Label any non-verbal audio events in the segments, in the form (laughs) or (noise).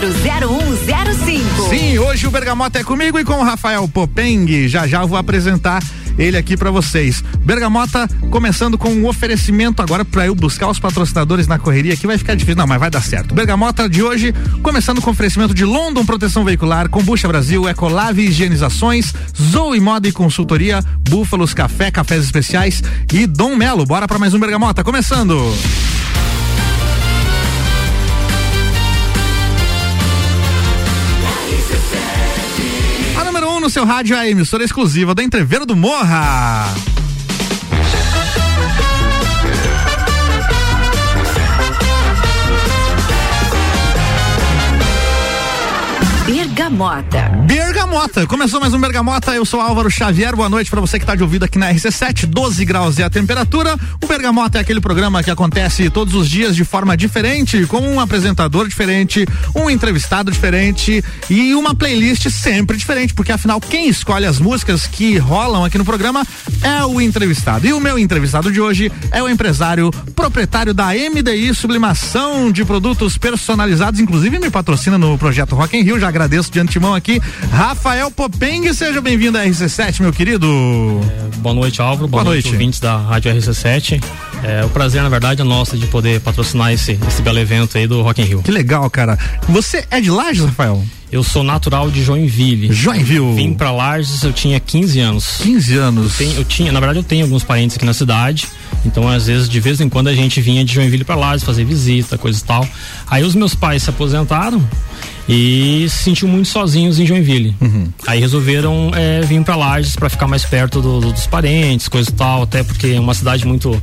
número 0105. Sim, hoje o Bergamota é comigo e com o Rafael Popeng. Já já vou apresentar ele aqui para vocês. Bergamota começando com um oferecimento agora para eu buscar os patrocinadores na correria que vai ficar difícil, não, mas vai dar certo. Bergamota de hoje começando com oferecimento de London Proteção Veicular, Combucha Brasil, Ecolave Higienizações, Zoe Moda e Consultoria, Búfalos Café, Cafés Especiais e Dom Melo. Bora para mais um Bergamota, começando. Seu rádio a emissora exclusiva da Entreveiro do Morra. Bergamota. Bergamota. Começou mais um Bergamota. Eu sou Álvaro Xavier. Boa noite para você que está de ouvido aqui na RC7. 12 graus é a temperatura. O Bergamota é aquele programa que acontece todos os dias de forma diferente, com um apresentador diferente, um entrevistado diferente e uma playlist sempre diferente, porque afinal quem escolhe as músicas que rolam aqui no programa é o entrevistado. E o meu entrevistado de hoje é o empresário proprietário da MDI Sublimação de produtos personalizados, inclusive me patrocina no projeto Rock in Rio. Já agradeço de antemão aqui. Rafael Popeng, seja bem-vindo à RC7, meu querido. É, boa noite, Álvaro. Boa, boa noite, noite, ouvintes da Rádio RC7. É, o prazer, na verdade, é nosso de poder patrocinar esse, esse belo evento aí do Rock in Rio. Que legal, cara. Você é de Lages, Rafael? Eu sou natural de Joinville. Joinville. Vim pra Lages, eu tinha 15 anos. 15 anos. Eu, tenho, eu tinha, na verdade, eu tenho alguns parentes aqui na cidade. Então, às vezes, de vez em quando, a gente vinha de Joinville pra Lages fazer visita, coisa e tal. Aí os meus pais se aposentaram e se sentiu muito sozinhos em Joinville. Uhum. Aí resolveram é, vir para Lages para ficar mais perto do, do, dos parentes, coisa e tal, até porque é uma cidade muito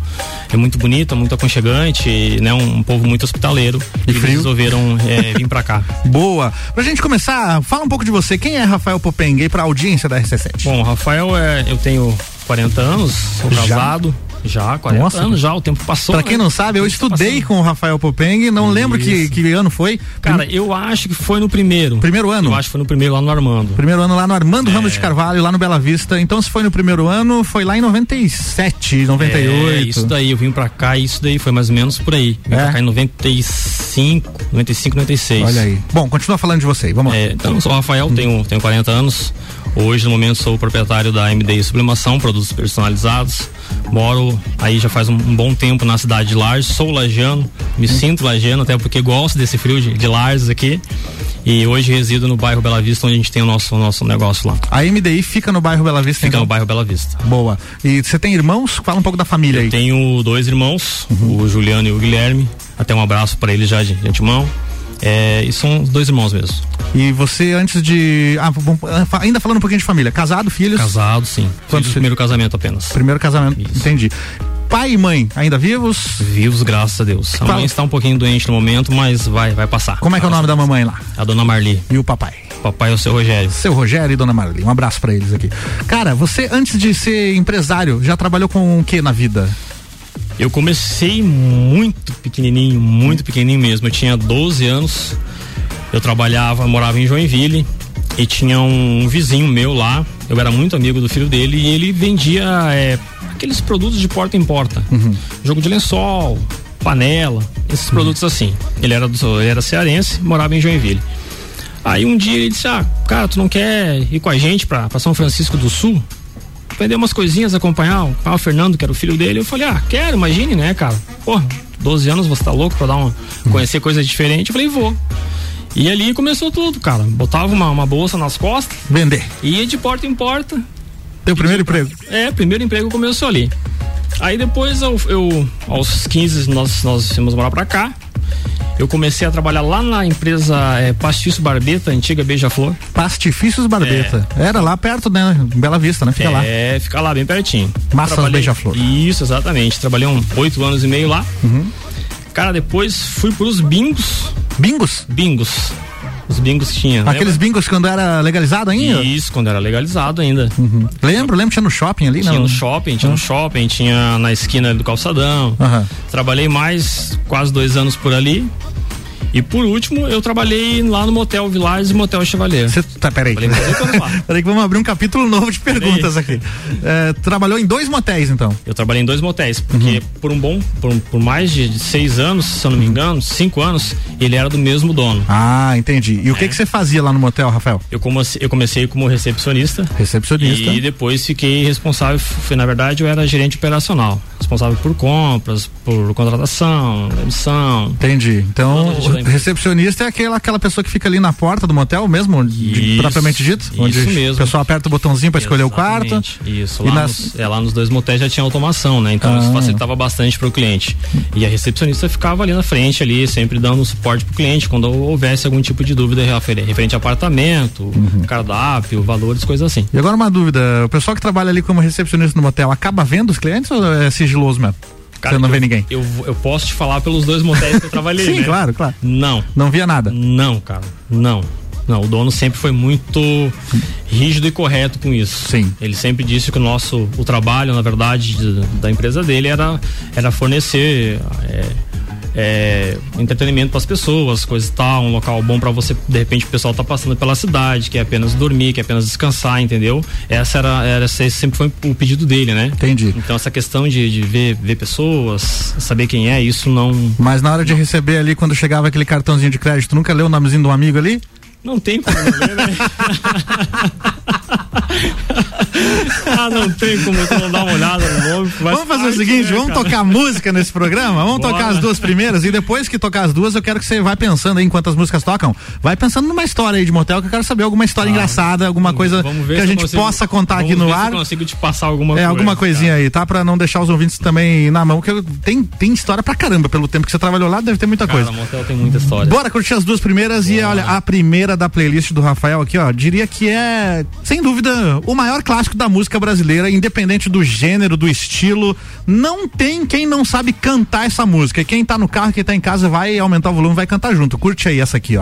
é muito bonita, muito aconchegante, né, um, um povo muito hospitaleiro. E, e frio. resolveram é, (laughs) vir para cá. Boa. Pra gente começar, fala um pouco de você. Quem é Rafael Popeng para a audiência da RC7? Bom, Rafael é, eu tenho 40 anos, sou casado. Já? Já, 40 Nossa. anos já, o tempo passou. Pra quem né? não sabe, eu estudei passando. com o Rafael Popeng, não Isso. lembro que, que ano foi. Cara, eu acho que foi no primeiro. Primeiro ano? Eu acho que foi no primeiro lá no Armando. Primeiro ano lá no Armando é. Ramos de Carvalho, lá no Bela Vista. Então, se foi no primeiro ano, foi lá em 97, 98. É, isso daí, eu vim pra cá e isso daí foi mais ou menos por aí. Vim é. pra cá em 95, 95, 96. Olha aí. Bom, continua falando de você, vamos lá. É, então, sou o Rafael, tenho, tenho 40 anos. Hoje, no momento, sou o proprietário da MDI Sublimação, produtos personalizados. Moro aí já faz um, um bom tempo na cidade de Lages, sou lagiano, me sinto lagiano, até porque gosto desse frio de, de Lages aqui. E hoje resido no bairro Bela Vista, onde a gente tem o nosso, o nosso negócio lá. A MDI fica no bairro Bela Vista? Fica então? no bairro Bela Vista. Boa. E você tem irmãos? Fala um pouco da família Eu aí. Tenho dois irmãos, uhum. o Juliano e o Guilherme. Até um abraço para eles já de, de antemão. É, e são dois irmãos mesmo. E você, antes de. Ah, ainda falando um pouquinho de família, casado, filhos? Casado, sim. Quantos? Primeiro casamento apenas. Primeiro casamento, Isso. entendi. Pai e mãe, ainda vivos? Vivos, graças a Deus. A mãe está um pouquinho doente no momento, mas vai, vai passar. Como é que é o nome da mamãe lá? A dona Marli. E o papai? Papai é o seu Rogério. Seu Rogério e dona Marli. Um abraço para eles aqui. Cara, você antes de ser empresário, já trabalhou com o que na vida? Eu comecei muito pequenininho, muito pequenininho mesmo. Eu tinha 12 anos. Eu trabalhava, morava em Joinville e tinha um vizinho meu lá. Eu era muito amigo do filho dele e ele vendia é, aqueles produtos de porta em porta. Uhum. Jogo de lençol, panela, esses uhum. produtos assim. Ele era, do, ele era cearense, morava em Joinville. Aí um dia ele disse: Ah, cara, tu não quer ir com a gente pra, pra São Francisco do Sul? Vender umas coisinhas, acompanhar o, o Fernando, que era o filho dele. Eu falei, ah, quero, imagine, né, cara? Pô, 12 anos você tá louco pra dar uma, conhecer coisas diferentes? Eu falei, vou. E ali começou tudo, cara. Botava uma, uma bolsa nas costas. Vender. Ia de porta em porta. Teu primeiro emprego? É, primeiro emprego começou ali. Aí depois eu, eu aos 15 nós, nós fomos morar pra cá. Eu comecei a trabalhar lá na empresa é, Pastifício Barbeta, antiga Beija-Flor. Pastifícios Barbeta. É. Era lá perto, né? Bela Vista, né? Fica é, lá. É, fica lá bem pertinho. Massa Trabalhei... Beija-Flor. Isso, exatamente. Trabalhei um oito anos e meio lá. Uhum. Cara, depois fui pros bingos. Bingos? Bingos. Os bingos tinha. Aqueles lembra? bingos quando era legalizado ainda? Isso, quando era legalizado ainda. Uhum. Lembro, lembro, tinha no shopping ali, Tinha não? no shopping, tinha uhum. no shopping, tinha na esquina do calçadão. Trabalhei mais quase dois anos por ali. E por último, eu trabalhei lá no Motel Village e Motel Chevalier. Você tá, peraí. peraí que vamos abrir um capítulo novo de perguntas aqui. É, trabalhou em dois motéis, então? Eu trabalhei em dois motéis, porque uhum. por um bom, por, por, mais de seis anos, se eu não me engano, cinco anos, ele era do mesmo dono. Ah, entendi. E é. o que é. que você fazia lá no motel, Rafael? Eu comecei, eu comecei como recepcionista. Recepcionista. E depois fiquei responsável, na verdade, eu era gerente operacional, responsável por compras, por contratação, emissão. Entendi. Então, recepcionista é aquela, aquela pessoa que fica ali na porta do motel mesmo, de, propriamente dito? Isso onde mesmo. O pessoal aperta o botãozinho para escolher o quarto. Isso, lá, nas... nos, é, lá nos dois motéis já tinha automação, né? Então ah. isso facilitava bastante para o cliente. E a recepcionista ficava ali na frente, ali, sempre dando suporte para o cliente quando houvesse algum tipo de dúvida referente a apartamento, uhum. cardápio, valores, coisas assim. E agora uma dúvida, o pessoal que trabalha ali como recepcionista no motel acaba vendo os clientes ou é sigiloso mesmo? Cara, Você não eu, vê ninguém? Eu, eu posso te falar pelos dois motéis que eu trabalhei, (laughs) Sim, né? claro, claro. Não. Não via nada? Não, cara. Não. Não, o dono sempre foi muito rígido e correto com isso. Sim. Ele sempre disse que o nosso, o trabalho, na verdade, de, da empresa dele era, era fornecer é, é, entretenimento para as pessoas, coisas e tal, um local bom para você, de repente o pessoal tá passando pela cidade, que é apenas dormir, que é apenas descansar, entendeu? Essa era, era esse sempre foi o pedido dele, né? Entendi. Então essa questão de, de ver, ver pessoas, saber quem é, isso não. Mas na hora de receber ali, quando chegava aquele cartãozinho de crédito, nunca leu o nomezinho de um amigo ali? Não tem como ler, né? (laughs) ah, não tem como eu não dar uma olhada no nome. Vamos fazer o seguinte, né, vamos cara? tocar música nesse programa? Vamos Bora. tocar as duas primeiras e depois que tocar as duas, eu quero que você vai pensando aí enquanto as músicas tocam. Vai pensando numa história aí de motel que eu quero saber alguma história ah, engraçada, alguma coisa que a gente consigo, possa contar aqui no ar. eu consigo te passar alguma é, coisa. É, alguma coisinha cara. aí, tá? Pra não deixar os ouvintes também na mão, que eu, tem, tem história pra caramba. Pelo tempo que você trabalhou lá, deve ter muita cara, coisa. motel tem muita história. Bora curtir as duas primeiras Bora. e olha, a primeira da playlist do Rafael aqui, ó, diria que é, sem dúvida, o maior clássico da música brasileira, independente do gênero, do estilo. Não tem quem não sabe cantar essa música. Quem tá no carro, quem tá em casa, vai aumentar o volume, vai cantar junto. Curte aí essa aqui, ó.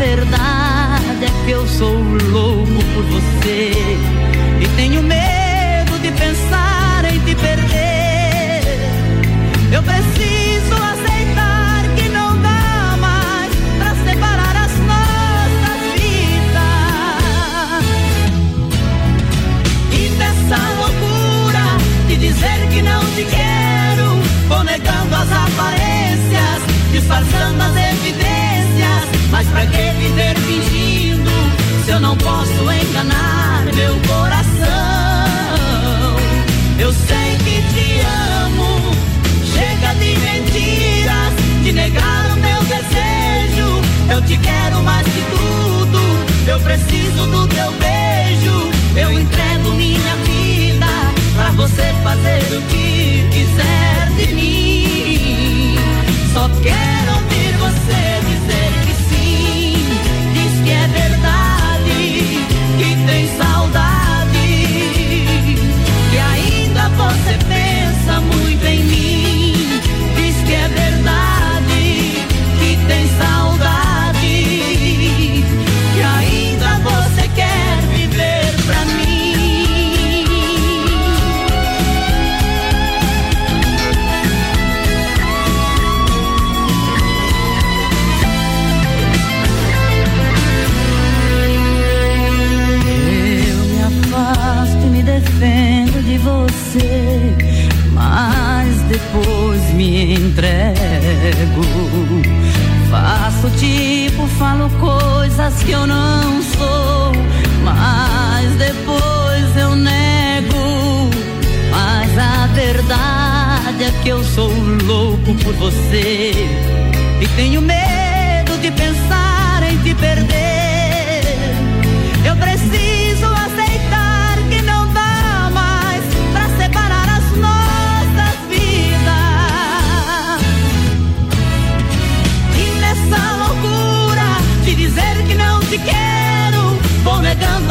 Verdade é que eu sou louco por você. E tenho medo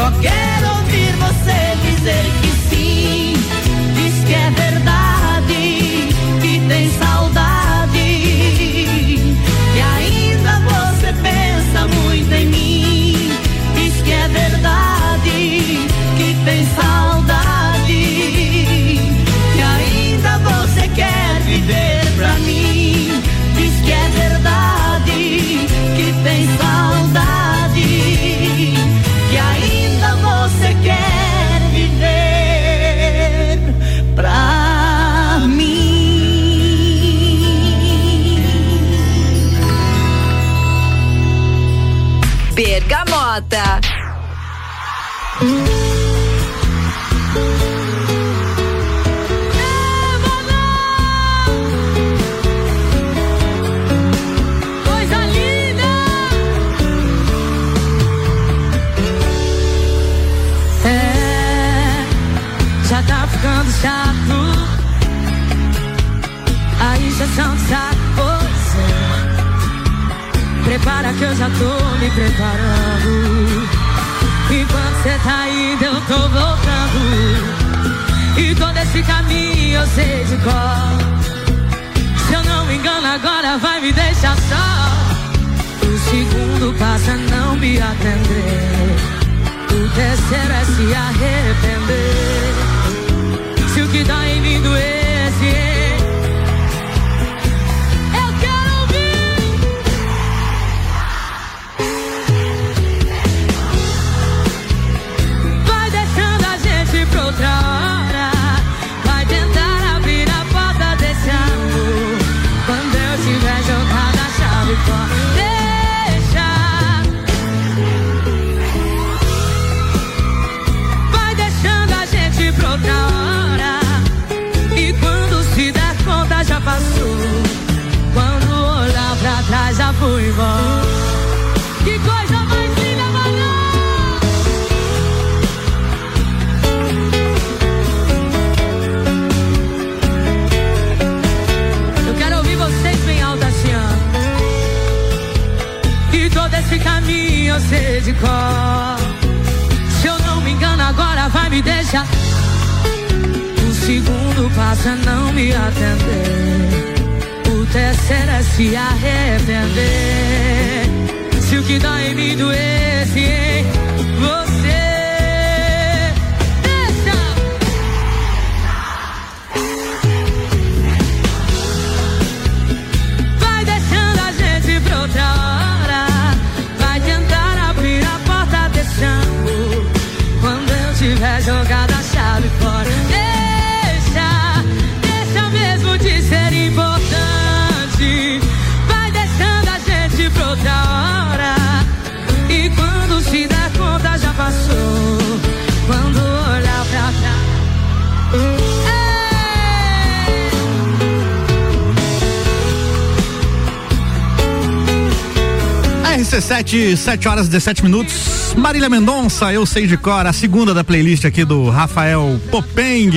Só quero ouvir você dizer que sim, diz que é verdade, que tem saudade, que ainda você pensa muito em mim. Diz que é verdade, que tem saudade, Bergamota. Que eu já tô me preparando. Enquanto você tá indo, eu tô voltando. E todo esse caminho eu sei de cor. Se eu não me engano, agora vai me deixar só. O segundo passa a não me atender. O terceiro é se arrepender. RC7, 7 horas e 17 minutos. Marília Mendonça, eu sei de cor, a segunda da playlist aqui do Rafael Popeng.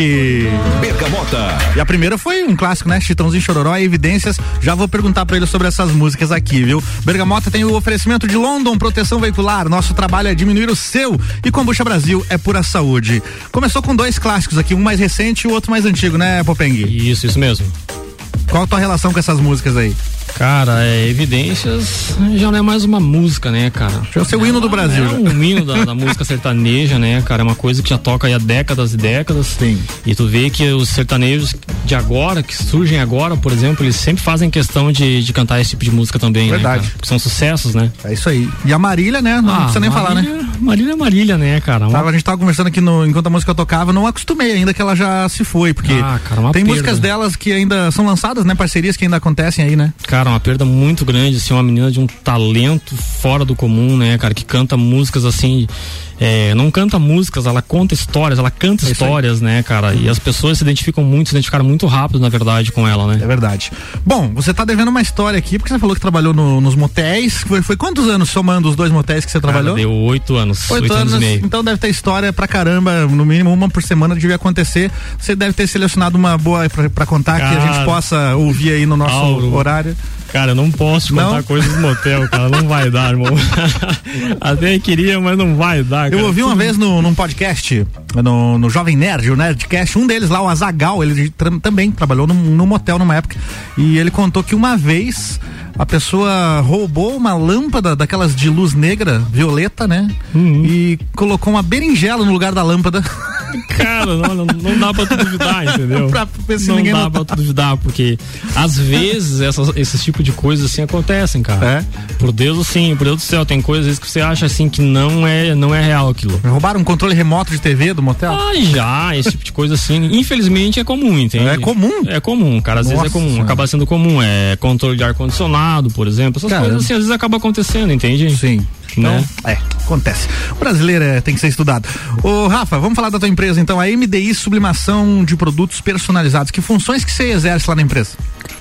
Bergamota. E a primeira foi um clássico, né? Chitãozinho Chororó e Evidências. Já vou perguntar para ele sobre essas músicas aqui, viu? Bergamota tem o oferecimento de London Proteção Veicular. Nosso trabalho é diminuir o seu. E Combucha Brasil é pura saúde. Começou com dois clássicos aqui, um mais recente e o outro mais antigo, né, Popeng? Isso, isso mesmo. Qual a tua relação com essas músicas aí? Cara, é, Evidências já não é mais uma música, né, cara? Já é o seu hino do Brasil. É um hino da, da música sertaneja, né, cara? É uma coisa que já toca aí há décadas e décadas. Sim. E tu vê que os sertanejos de agora, que surgem agora, por exemplo, eles sempre fazem questão de, de cantar esse tipo de música também, Verdade. né? Cara? Porque são sucessos, né? É isso aí. E a Marília, né? Não Ah, precisa nem falar, né? Marília- Marília é Marília, né, cara? Uma- Tava, a gente tava conversando aqui no, enquanto a música tocava, não acostumei ainda que ela já se foi, porque Ah, cara, tem perda. músicas delas que ainda são lançadas, né? Parcerias que ainda acontecem aí, né? Cara, uma perda muito grande, assim, uma menina de um talento fora do comum, né, cara, que canta músicas assim, é, não canta músicas, ela conta histórias, ela canta É histórias, né, cara, e as pessoas se identificam muito, se identificaram muito rápido, na verdade, com ela, É né. verdade. Bom, você tá devendo uma história aqui, porque você falou que trabalhou no- nos motéis. Foi, foi quantos anos somando os dois motéis que você Cara, trabalhou? deu oito anos, Oito anos, anos, e meio. então deve ter história pra caramba, no mínimo uma por semana devia acontecer. Você deve ter selecionado uma boa pra, pra contar que a gente Cara. possa ouvir aí no nosso Auro. horário. Cara, eu não posso te Não? contar coisas do motel, cara, não vai dar, irmão. (laughs) Até queria, mas não vai dar, cara. Eu ouvi uma vez no, num podcast, no, no Jovem Nerd, o Nerdcast, um deles lá, o Azagal, ele também trabalhou num, num motel numa época. E ele contou que uma vez a pessoa roubou uma lâmpada daquelas de luz negra, violeta, né? Uhum. E colocou uma berinjela no lugar da lâmpada. (laughs) Cara, não, não, não dá pra tu duvidar, entendeu? (laughs) Pra se não dá notar. pra tu duvidar, porque às vezes essas, esses tipos de coisas assim acontecem, cara. É? Por Deus, assim, por Deus do céu, tem coisas vezes que você acha assim que não é, não é real aquilo. Roubaram um controle remoto de TV do motel? Ah, já, esse tipo de coisa assim, infelizmente é comum, entende? É comum? É comum, cara, às vezes Nossa é comum, Senhora. acaba sendo comum, é controle de ar-condicionado, por exemplo, essas coisas assim, às vezes acaba acontecendo, entende? Sim. Então, Né? é, acontece. O brasileiro é, tem que ser estudado. Ô, Rafa, vamos falar da tua empresa então, a MDI Sublimação de Produtos Personalizados. Que funções que você exerce lá na empresa?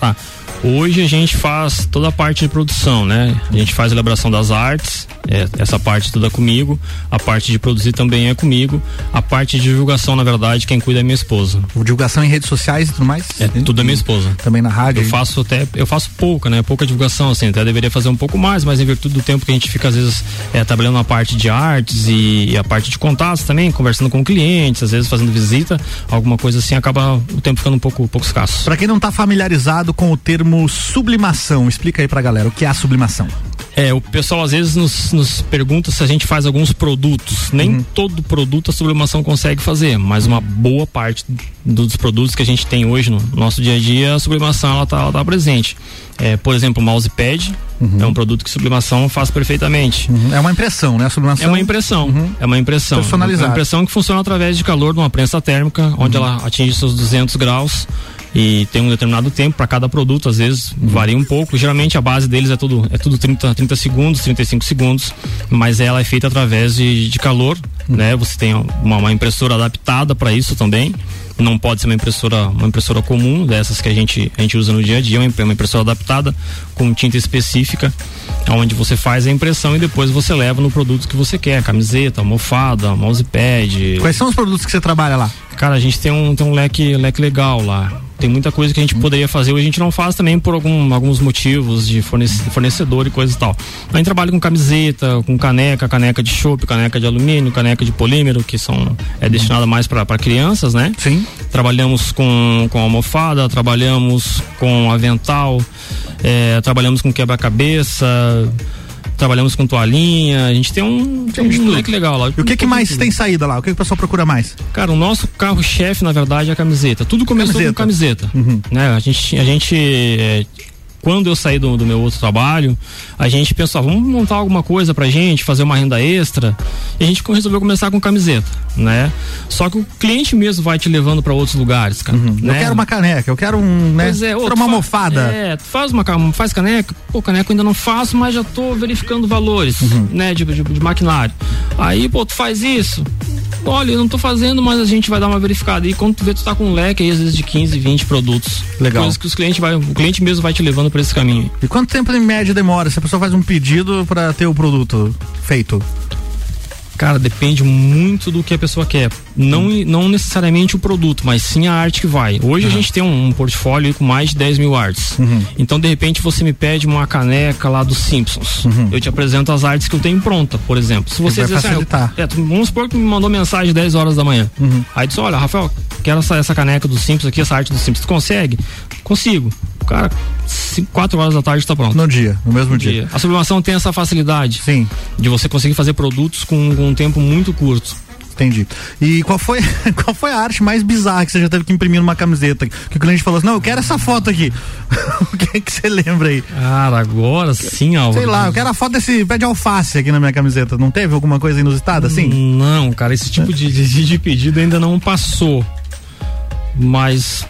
Tá. Hoje a gente faz toda a parte de produção, né? A gente faz a elaboração das artes, é, essa parte toda comigo, a parte de produzir também é comigo, a parte de divulgação, na verdade, quem cuida é minha esposa. Divulgação em redes sociais e tudo mais? É tudo é minha esposa. Também na rádio? Eu faço até, eu faço pouca, né? Pouca divulgação, assim, até deveria fazer um pouco mais, mas em virtude do tempo que a gente fica, às vezes, é, trabalhando na parte de artes e, e a parte de contatos também, conversando com clientes, às vezes fazendo visita, alguma coisa assim, acaba o tempo ficando um pouco, um pouco escasso. Pra quem não tá familiarizado com o termo sublimação, explica aí pra galera o que é a sublimação. É, o pessoal às vezes nos, nos pergunta se a gente faz alguns produtos. Nem todo produto a sublimação consegue fazer, mas uma boa parte dos produtos que a gente tem hoje no nosso dia a dia, a sublimação ela tá, ela tá presente. É, por exemplo, o mousepad é um produto que sublimação faz perfeitamente. É uma impressão, né? A sublimação. É uma impressão, é uma impressão. Personalizada. É uma impressão que funciona através de calor de uma prensa térmica, onde ela atinge seus 200 graus e tem um determinado tempo para cada produto, às vezes varia um pouco. Geralmente a base deles é tudo é tudo 30, 30 segundos, 35 segundos, mas ela é feita através de, de calor, né? Você tem uma, uma impressora adaptada para isso também. Não pode ser uma impressora, uma impressora comum, dessas que a gente, a gente usa no dia a dia, uma impre- uma impressora adaptada com tinta específica, onde você faz a impressão e depois você leva no produto que você quer, camiseta, almofada, mousepad. Quais são os produtos que você trabalha lá? Cara, a gente tem um, tem um leque, leque legal lá. Tem muita coisa que a gente poderia fazer hoje a gente não faz também por algum, alguns motivos de fornece- fornecedor e coisa e tal. A gente trabalha com camiseta, com caneca, caneca de chopp, caneca de alumínio, caneca de polímero, que são é destinada mais para crianças, né? Sim. Trabalhamos com, com almofada, trabalhamos com avental, é, trabalhamos com quebra-cabeça, trabalhamos com toalhinha. A gente tem um, tem um leque legal lá. E o que que mais tem saída lá? O que, que o pessoal procura mais? Cara, o nosso carro-chefe, na verdade, é a camiseta. Tudo começou Camiseta. com camiseta. Né? A gente, a gente é, quando eu saí do, do meu outro trabalho, a gente pensou, ah, vamos montar alguma coisa pra gente, fazer uma renda extra. E a gente resolveu começar com camiseta, né? Só que o cliente mesmo vai te levando pra outros lugares, cara. Eu né? quero uma caneca, eu quero um, né? Pois é, ô, uma fa- almofada. É, tu faz uma faz caneca, pô, caneca eu ainda não faço, mas já tô verificando valores, Uhum. né, de, de, de maquinário. Aí, pô, tu faz isso. Olha, eu não tô fazendo, mas a gente vai dar uma verificada. E quando tu vê, tu tá com um leque aí, às vezes de 15, 20 produtos. Legal. Coisas que os clientes vai, o cliente mesmo vai te levando para esse caminho. E quanto tempo em média demora se a pessoa faz um pedido para ter o produto feito? Cara, depende muito do que a pessoa quer. Não, não necessariamente o produto, mas sim a arte que vai. Hoje uhum. a gente tem um, um portfólio com mais de 10 mil artes. Uhum. Então, de repente, você me pede uma caneca lá dos Simpsons. Uhum. Eu te apresento as artes que eu tenho pronta, por exemplo. Se você facilitar. Assim, é, vamos supor que me mandou mensagem 10 horas da manhã. Uhum. Aí disse: Olha, Rafael, quero essa, essa caneca dos Simpsons aqui, essa arte dos Simpsons. Tu consegue? Consigo. Cara, 4 horas da tarde está pronto. No dia, no mesmo dia. dia. A sublimação tem essa facilidade. Sim. De você conseguir fazer produtos com, com um tempo muito curto. Entendi. E qual foi, (laughs) qual foi a arte mais bizarra que você já teve que imprimir numa camiseta? Que o cliente falou assim: não, eu quero essa foto aqui. (laughs) o que é que você lembra aí? Cara, agora sim, Álvaro. Sei lá, eu quero a foto desse pé de alface aqui na minha camiseta. Não teve alguma coisa inusitada assim? Não, cara, esse tipo de, de, de pedido ainda não passou. Mas.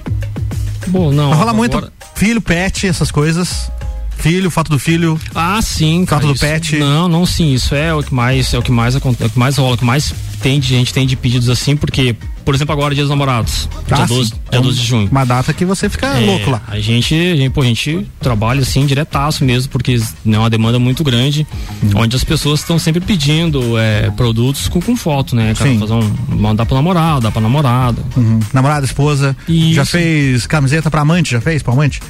Bom, não. Rola agora... muito filho, pet, essas coisas. Filho, foto do filho. Ah, sim. Foto do isso, pet. Não, não, sim. Isso é o que mais, é o que mais acontece, é o que mais rola, o que mais tem de gente tem de pedidos assim, porque, por exemplo, agora dia dos namorados. Ah, dia, 12, dia 12 de junho. Uma data que você fica é, louco lá. A gente, a gente, pô, a gente trabalha assim diretaço mesmo, porque é uma demanda muito grande, uhum. onde as pessoas estão sempre pedindo é, produtos com, com foto, né? Cara, fazer um, mandar pro namorado, dar pra namorada. Uhum. Namorada, esposa. Isso. Já fez camiseta pra amante? Já fez pra amante?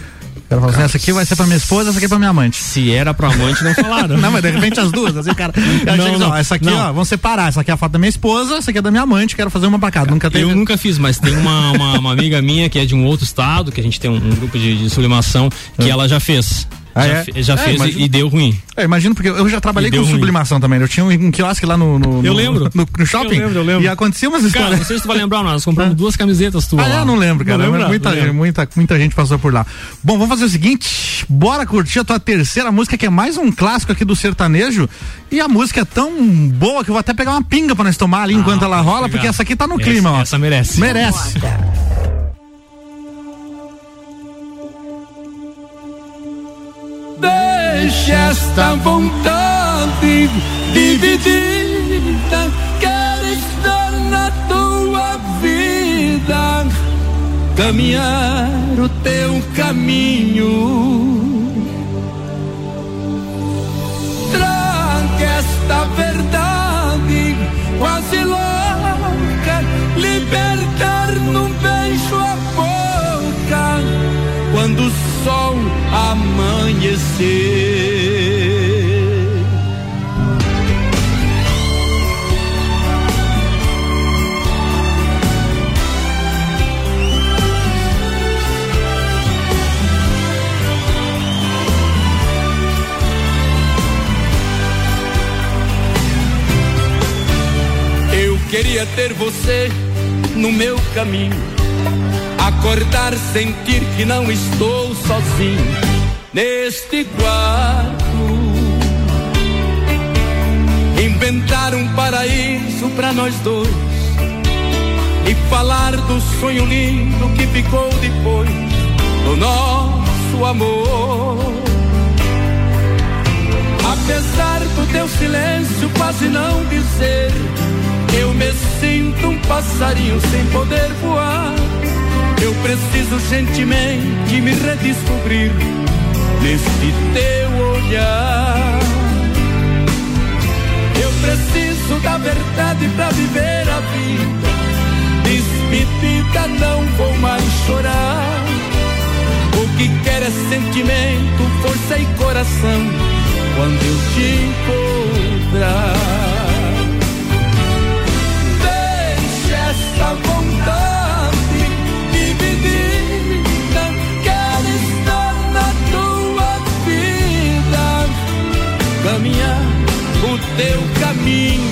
Cara assim, essa aqui vai ser pra minha esposa, essa aqui é pra minha amante. Se era pra amante, não falaram. (laughs) não, mas de repente as duas, assim, cara. Não, não, essa aqui, não. ó, vamos separar. Essa aqui é a foto da minha esposa, essa aqui é da minha amante, quero fazer uma pra cá. Nunca teve. Eu nunca fiz, mas tem uma, uma, uma, amiga minha que é de um outro estado, que a gente tem um, um grupo de, de sublimação, que é. ela já fez. Ah, já, é? já é, fez imagino, e deu ruim. É, imagino, porque eu já trabalhei com sublimação ruim. também. Eu tinha um, quiosque lá no, no, Eu lembro. No, no, shopping. Eu lembro, eu lembro. E acontecia umas histórias. Cara, não sei se tu vai lembrar, nós compramos duas camisetas tuas. Ah, lá. eu não lembro, cara. Não muita, não muita, muita gente passou por lá. Bom, vamos fazer o seguinte: bora curtir a tua terceira música, que é mais um clássico aqui do sertanejo. E a música é tão boa que eu vou até pegar uma pinga pra nós tomar ali ah, enquanto ela rola, porque essa aqui tá no essa, clima, ó. Essa merece. Merece. Deixa esta vontade dividida. Quero estar na tua vida, caminhar o teu caminho. Traga esta verdade quase louca, libertar num beijo a boca quando o sol amanhecer. Eu queria ter você no meu caminho Acordar, sentir que não estou sozinho neste quarto. Inventar um paraíso para nós dois e falar do sonho lindo que ficou depois do nosso amor. Apesar do teu silêncio quase não dizer, eu me sinto um passarinho sem poder voar eu preciso gentilmente me redescobrir neste teu olhar. Eu preciso da verdade para viver a vida. Despedida, não vou mais chorar. O que quer é sentimento, força e coração. Quando eu te encontrar, teu caminho.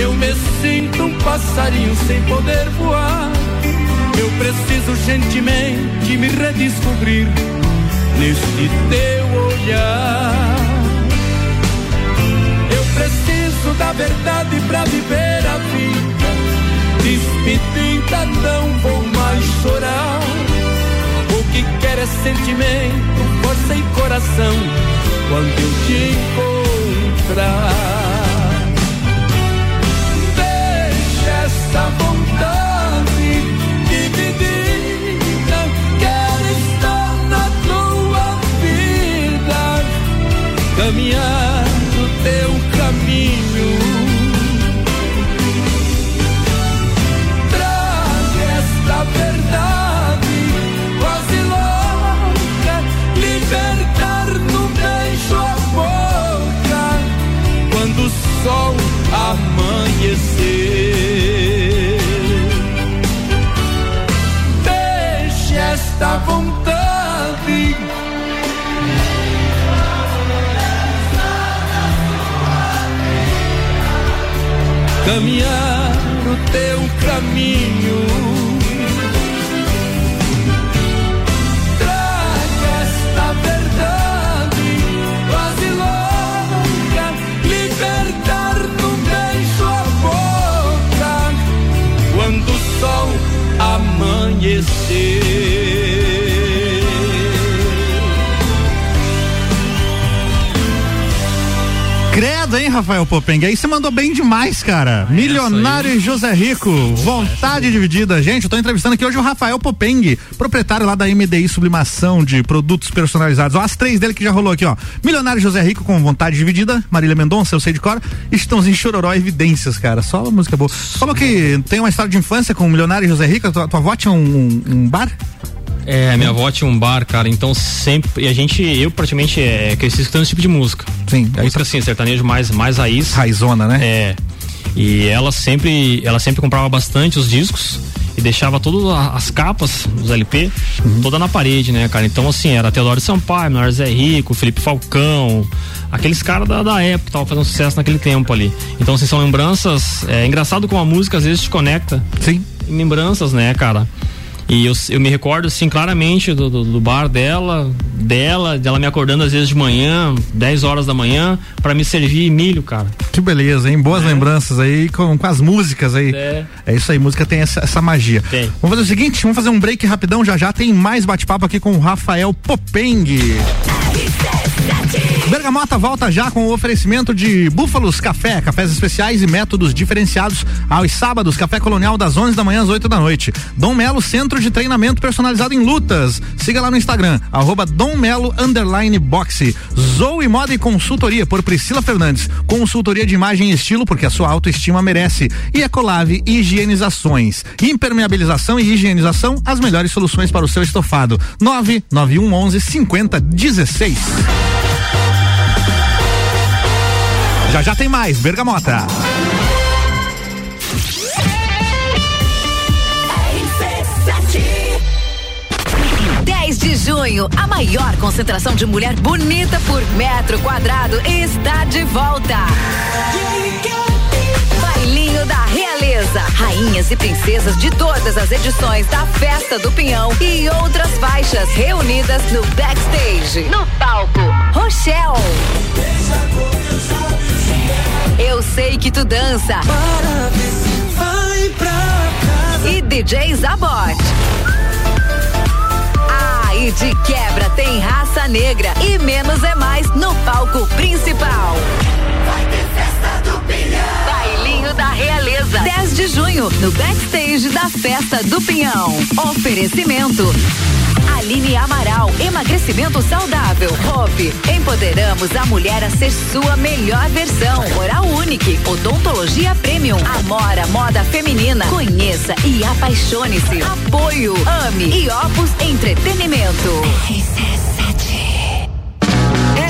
eu me sinto um passarinho sem poder voar. Eu preciso gentilmente me redescobrir neste teu olhar. Eu preciso da verdade para viver a vida. Despedida, não vou mais chorar. O que quer é sentimento, força e coração. Quando eu te encontrar. Popeng? Aí você mandou bem demais, cara. Milionário e José Rico. Vontade dividida. Gente, eu tô entrevistando aqui hoje o Rafael Popeng, proprietário lá da MDI Sublimação de produtos personalizados. Ó, as três dele que já rolou aqui, ó. Milionário José Rico com vontade dividida. Marília Mendonça, eu sei de cor. Estãozinho Chororó Evidências, cara. Só uma música boa. Falou que tem uma história de infância com o Milionário José Rico. Tua, tua avó tinha um, um bar? É, minha avó tinha um bar, cara, então sempre. E a gente, eu praticamente é, cresci escutando esse tipo de música. Sim, aí Música assim, sertanejo mais, mais raiz. Raizona, né? É. E ela sempre, ela sempre comprava bastante os discos e deixava todas as capas dos LP toda na parede, né, cara? Então, assim, era Teodoro Sampaio, Menor Zé Rico, Felipe Falcão, aqueles caras da, da época que estavam fazendo sucesso naquele tempo ali. Então, assim, são lembranças. É engraçado como a música às vezes te conecta Sim. em lembranças, né, cara? E eu, eu me recordo, assim, claramente do, do, do bar dela, dela, dela me acordando às vezes de manhã, 10 horas da manhã, pra me servir milho, cara. Que beleza, hein? Boas lembranças aí com, com as músicas aí. É. É isso aí, música tem essa, essa magia. Tem. Vamos fazer o seguinte, vamos fazer um break rapidão, já já tem mais bate-papo aqui com o Rafael Popeng. Bergamota volta já com o oferecimento de Búfalos Café, cafés especiais e métodos diferenciados aos sábados, café colonial das 11 da manhã às 8 da noite. Dom Melo Centro de Treinamento Personalizado em Lutas. Siga lá no Instagram, arroba Dom Melo underline boxe. Zoe Moda e Consultoria por Priscila Fernandes. Consultoria de imagem e estilo porque a sua autoestima merece. E Ecolave Higienizações. Impermeabilização e higienização, as melhores soluções para o seu estofado. 991 11 50 16. Já já tem mais, Bergamota. 10 de junho, a maior concentração de mulher bonita por metro quadrado está de volta. Bailinho da Realeza. Rainhas e princesas de todas as edições da Festa do Pinhão e outras faixas reunidas no backstage. No palco, Rochelle. Eu sei que tu dança. E DJ Zabot. Ah, e de quebra tem raça negra e menos é mais no palco principal. Bailinho da Realeza. 10 de junho, no backstage da Festa do Pinhão. Oferecimento. Aline Amaral, emagrecimento saudável. Hope, empoderamos a mulher a ser sua melhor versão. Oral Unique, odontologia premium. Amora, moda feminina. Conheça e apaixone-se. Apoio, ame e Opus Entretenimento.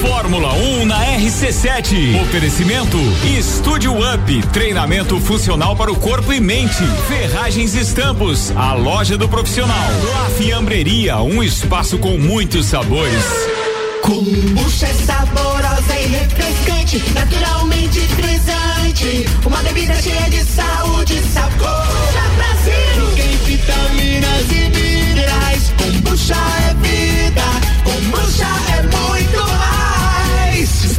Fórmula 1 na RC7. Oferecimento Estúdio Up, treinamento funcional para o corpo e mente. Ferragens Estampos, a loja do profissional. La Fiambreria, um espaço com muitos sabores. Kombucha é saborosa e refrescante, naturalmente frisante. Uma bebida cheia de saúde e sabor. Brasil. Tem vitaminas e minerais. Kombucha é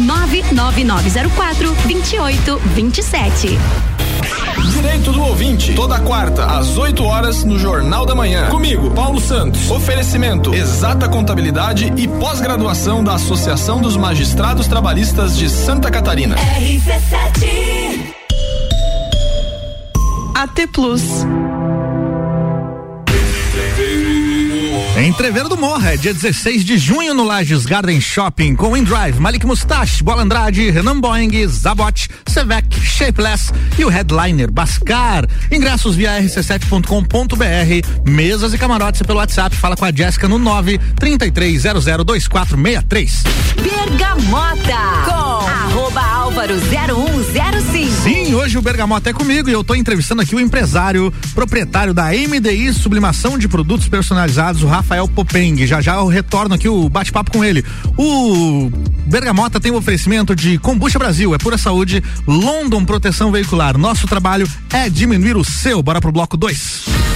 99904 2827. Direito do ouvinte, toda quarta, às 8 horas, no Jornal da Manhã. Comigo, Paulo Santos. Oferecimento: exata contabilidade e pós-graduação da Associação dos Magistrados Trabalhistas de Santa Catarina. RC7 AT Plus. Entreveiro do Morra, é dia 16 de junho no Lages Garden Shopping com InDrive, Malik Mustache, Bola Andrade, Renan Boeing, Zabot, Sevec, Shapeless e o headliner Bascar. Ingressos via rc7.com.br, mesas e camarotes pelo WhatsApp. Fala com a Jéssica no 9 33002463. Bergamota com arroba Álvaro 0105. Sim, hoje o Bergamota é comigo e eu tô entrevistando aqui o empresário, proprietário da MDI Sublimação de Produtos Personalizados, o Rafael Popeng. Já já eu retorno aqui o bate-papo com ele. O Bergamota tem o um oferecimento de Combucha Brasil, é pura saúde, London Proteção Veicular. Nosso trabalho é diminuir o seu. Bora pro bloco 2.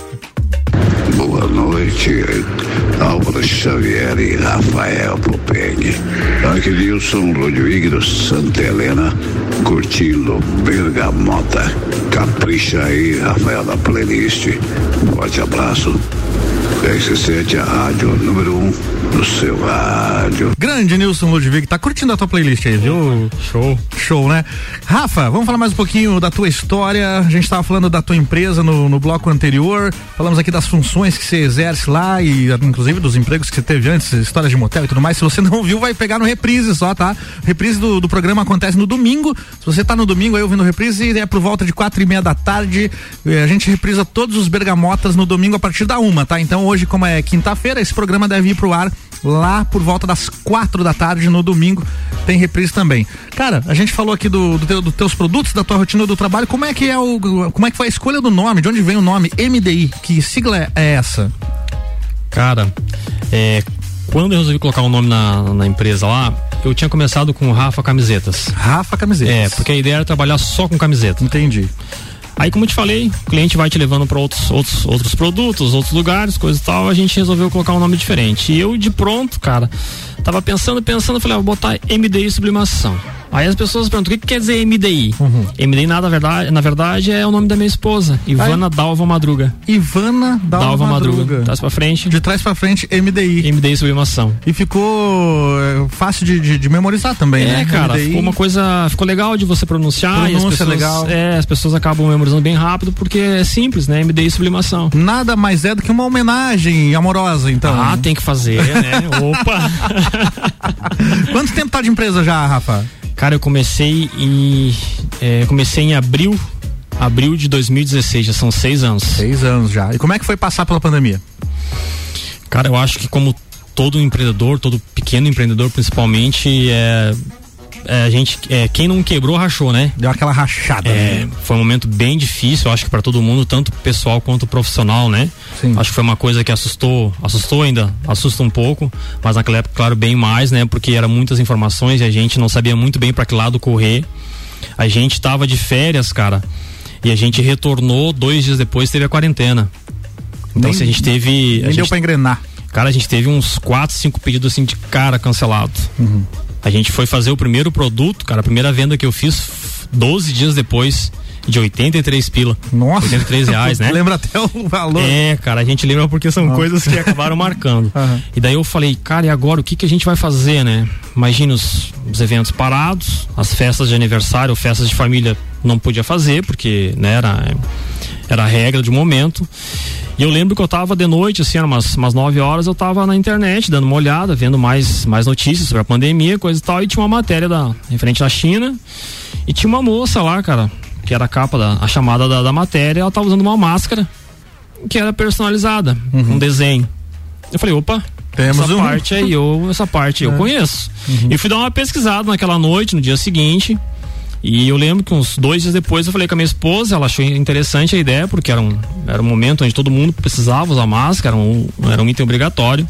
Boa noite, Álvaro Xavier e Rafael Popeng. Aqui Nilson Ludwig do Santa Helena, curtindo Bergamota. Capricha aí, Rafael, da playlist. Forte abraço. RC7, a rádio número 1 um do seu rádio. Grande Nilson Ludwig, tá curtindo a tua playlist aí, viu? Show. Show, né? Rafa, vamos falar mais um pouquinho da tua história. A gente tava falando da tua empresa no, no bloco anterior. Falamos aqui das funções que você exerce lá e inclusive dos empregos que você teve antes, histórias de motel e tudo mais. Se você (laughs) não viu, vai pegar no reprise só, tá? Reprise do, do programa acontece no domingo. Se você tá no domingo aí ouvindo reprise, é por volta de quatro e meia da tarde. Eh, A gente reprisa todos os bergamotas no domingo a partir da uma, tá? Então hoje, como é quinta-feira, esse programa deve ir pro ar lá por volta das quatro da tarde no domingo. Tem reprise também. Cara, a gente falou aqui do, do teu, dos teus produtos, da tua rotina do trabalho. Como é que é o. Como é que foi a escolha do nome? De onde vem o nome MDI? Que sigla é- essa? Cara, é, quando eu resolvi colocar o nome na, na empresa lá, eu tinha começado com Rafa Camisetas. Rafa Camisetas. É, porque a ideia era trabalhar só com camiseta. Entendi. Aí, como eu te falei, o cliente vai te levando para outros, outros, outros produtos, outros lugares, coisa e tal. A gente resolveu colocar um nome diferente. E eu, de pronto, cara, tava pensando, pensando, falei, ah, vou botar MDI Sublimação. Aí as pessoas perguntam, o que, que quer dizer MDI? MDI, na verdade, na verdade, é o nome da minha esposa, Ivana Dalva Madruga. Ivana Dalva, Dalva Madruga. Madruga. Trás pra frente. De trás pra frente, MDI. MDI Sublimação. E ficou é, fácil de, de, de memorizar também, É, né? cara, MDI. ficou uma coisa, ficou legal de você pronunciar e as Pronúncia pessoas, legal. é, as pessoas acabam memorizando bem rápido porque é simples, né? MDI Sublimação. Nada mais é do que uma homenagem amorosa, então. Ah, tem que fazer, né? (laughs) Opa! Quanto tempo tá de empresa já, Rafa? Cara, eu comecei em. é, comecei em abril. Abril de 2016, já são seis anos. Seis anos já. E como é que foi passar pela pandemia? Cara, eu acho que como todo empreendedor, todo pequeno empreendedor principalmente, é, a gente, é, quem não quebrou, rachou, né? Deu aquela rachada. É, foi um momento bem difícil, acho que para todo mundo, tanto pessoal quanto profissional, né? Sim. Acho que foi uma coisa que assustou, assustou ainda, assusta um pouco, mas naquela época, claro, bem mais, né? Porque eram muitas informações e a gente não sabia muito bem para que lado correr. A gente tava de férias, cara, e a gente retornou dois dias depois, teve a quarentena. Então, Nem- se a gente teve. Nem a deu gente, pra engrenar. Cara, a gente teve uns quatro, cinco pedidos assim de cara cancelado. Uhum. A gente foi fazer o primeiro produto, cara, a primeira venda que eu fiz f- 12 dias depois de 83 pila. Nossa. 83 (laughs) reais, né? Lembra até o valor. É, cara, a gente lembra porque são Ah. coisas que acabaram marcando. (laughs) Aham. E daí eu falei, cara, e agora o que que a gente vai fazer, né? Imagina os, os eventos parados, as festas de aniversário, festas de família não podia fazer, porque, né, era, era a regra de momento. E eu lembro que eu tava de noite, assim, umas, umas 9 horas, eu tava na internet dando uma olhada, vendo mais, mais notícias sobre a pandemia, coisa e tal, e tinha uma matéria da, referente à China, e tinha uma moça lá, cara, que era a capa da a chamada da, da matéria, ela tava usando uma máscara que era personalizada, um desenho. Eu falei, opa, Uhum. Temos essa um. parte aí, eu, essa parte eu É. conheço. Uhum. E fui dar uma pesquisada naquela noite, no dia seguinte. E eu lembro que uns dois dias depois eu falei com a minha esposa, ela achou interessante a ideia, porque era um, era um momento onde todo mundo precisava usar máscara, era um, era um item obrigatório.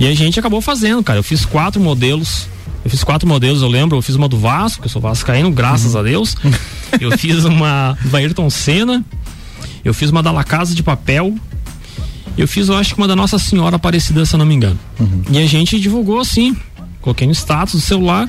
E a gente acabou fazendo, cara. Eu fiz quatro modelos. Eu fiz quatro modelos, eu lembro, eu fiz uma do Vasco, que eu sou vascaíno, graças Uhum. a Deus. (laughs) Eu fiz uma do Ayrton Senna, eu fiz uma da La Casa de Papel, eu fiz, eu acho que uma da Nossa Senhora Aparecida, se eu não me engano. E a gente divulgou assim, coloquei no status do celular.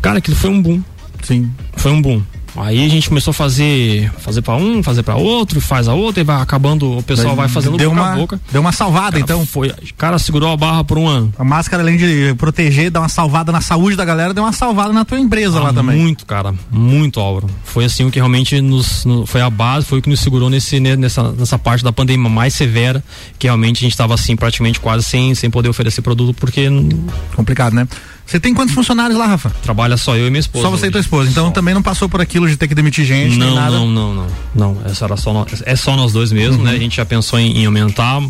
Cara, aquilo foi um boom. Sim. Foi um boom. Aí a gente começou a fazer, fazer para um, fazer para outro, faz a outra e vai acabando, o pessoal Daí vai fazendo deu boca uma, a boca. Deu uma salvada, Cara, então. Foi, cara, segurou a barra por um ano. A máscara, além de proteger, dar uma salvada na saúde da galera, deu uma salvada na tua empresa lá Ah, também. Muito, cara, muito, Álvaro. Foi assim o que realmente nos, no- foi a base, foi o que nos segurou nesse, nessa, nessa parte da pandemia mais severa, que realmente a gente estava assim, praticamente quase sem, sem poder oferecer produto, porque Complicado, né? Você tem quantos funcionários lá, Rafa? trabalha só eu e minha esposa. Só você e hoje. tua esposa. Então também não passou por aquilo de ter que demitir gente, nem Não, nada. não, não, não. Não, essa era só nós, é só nós dois mesmo, Uhum. né? A gente já pensou em, em aumentar.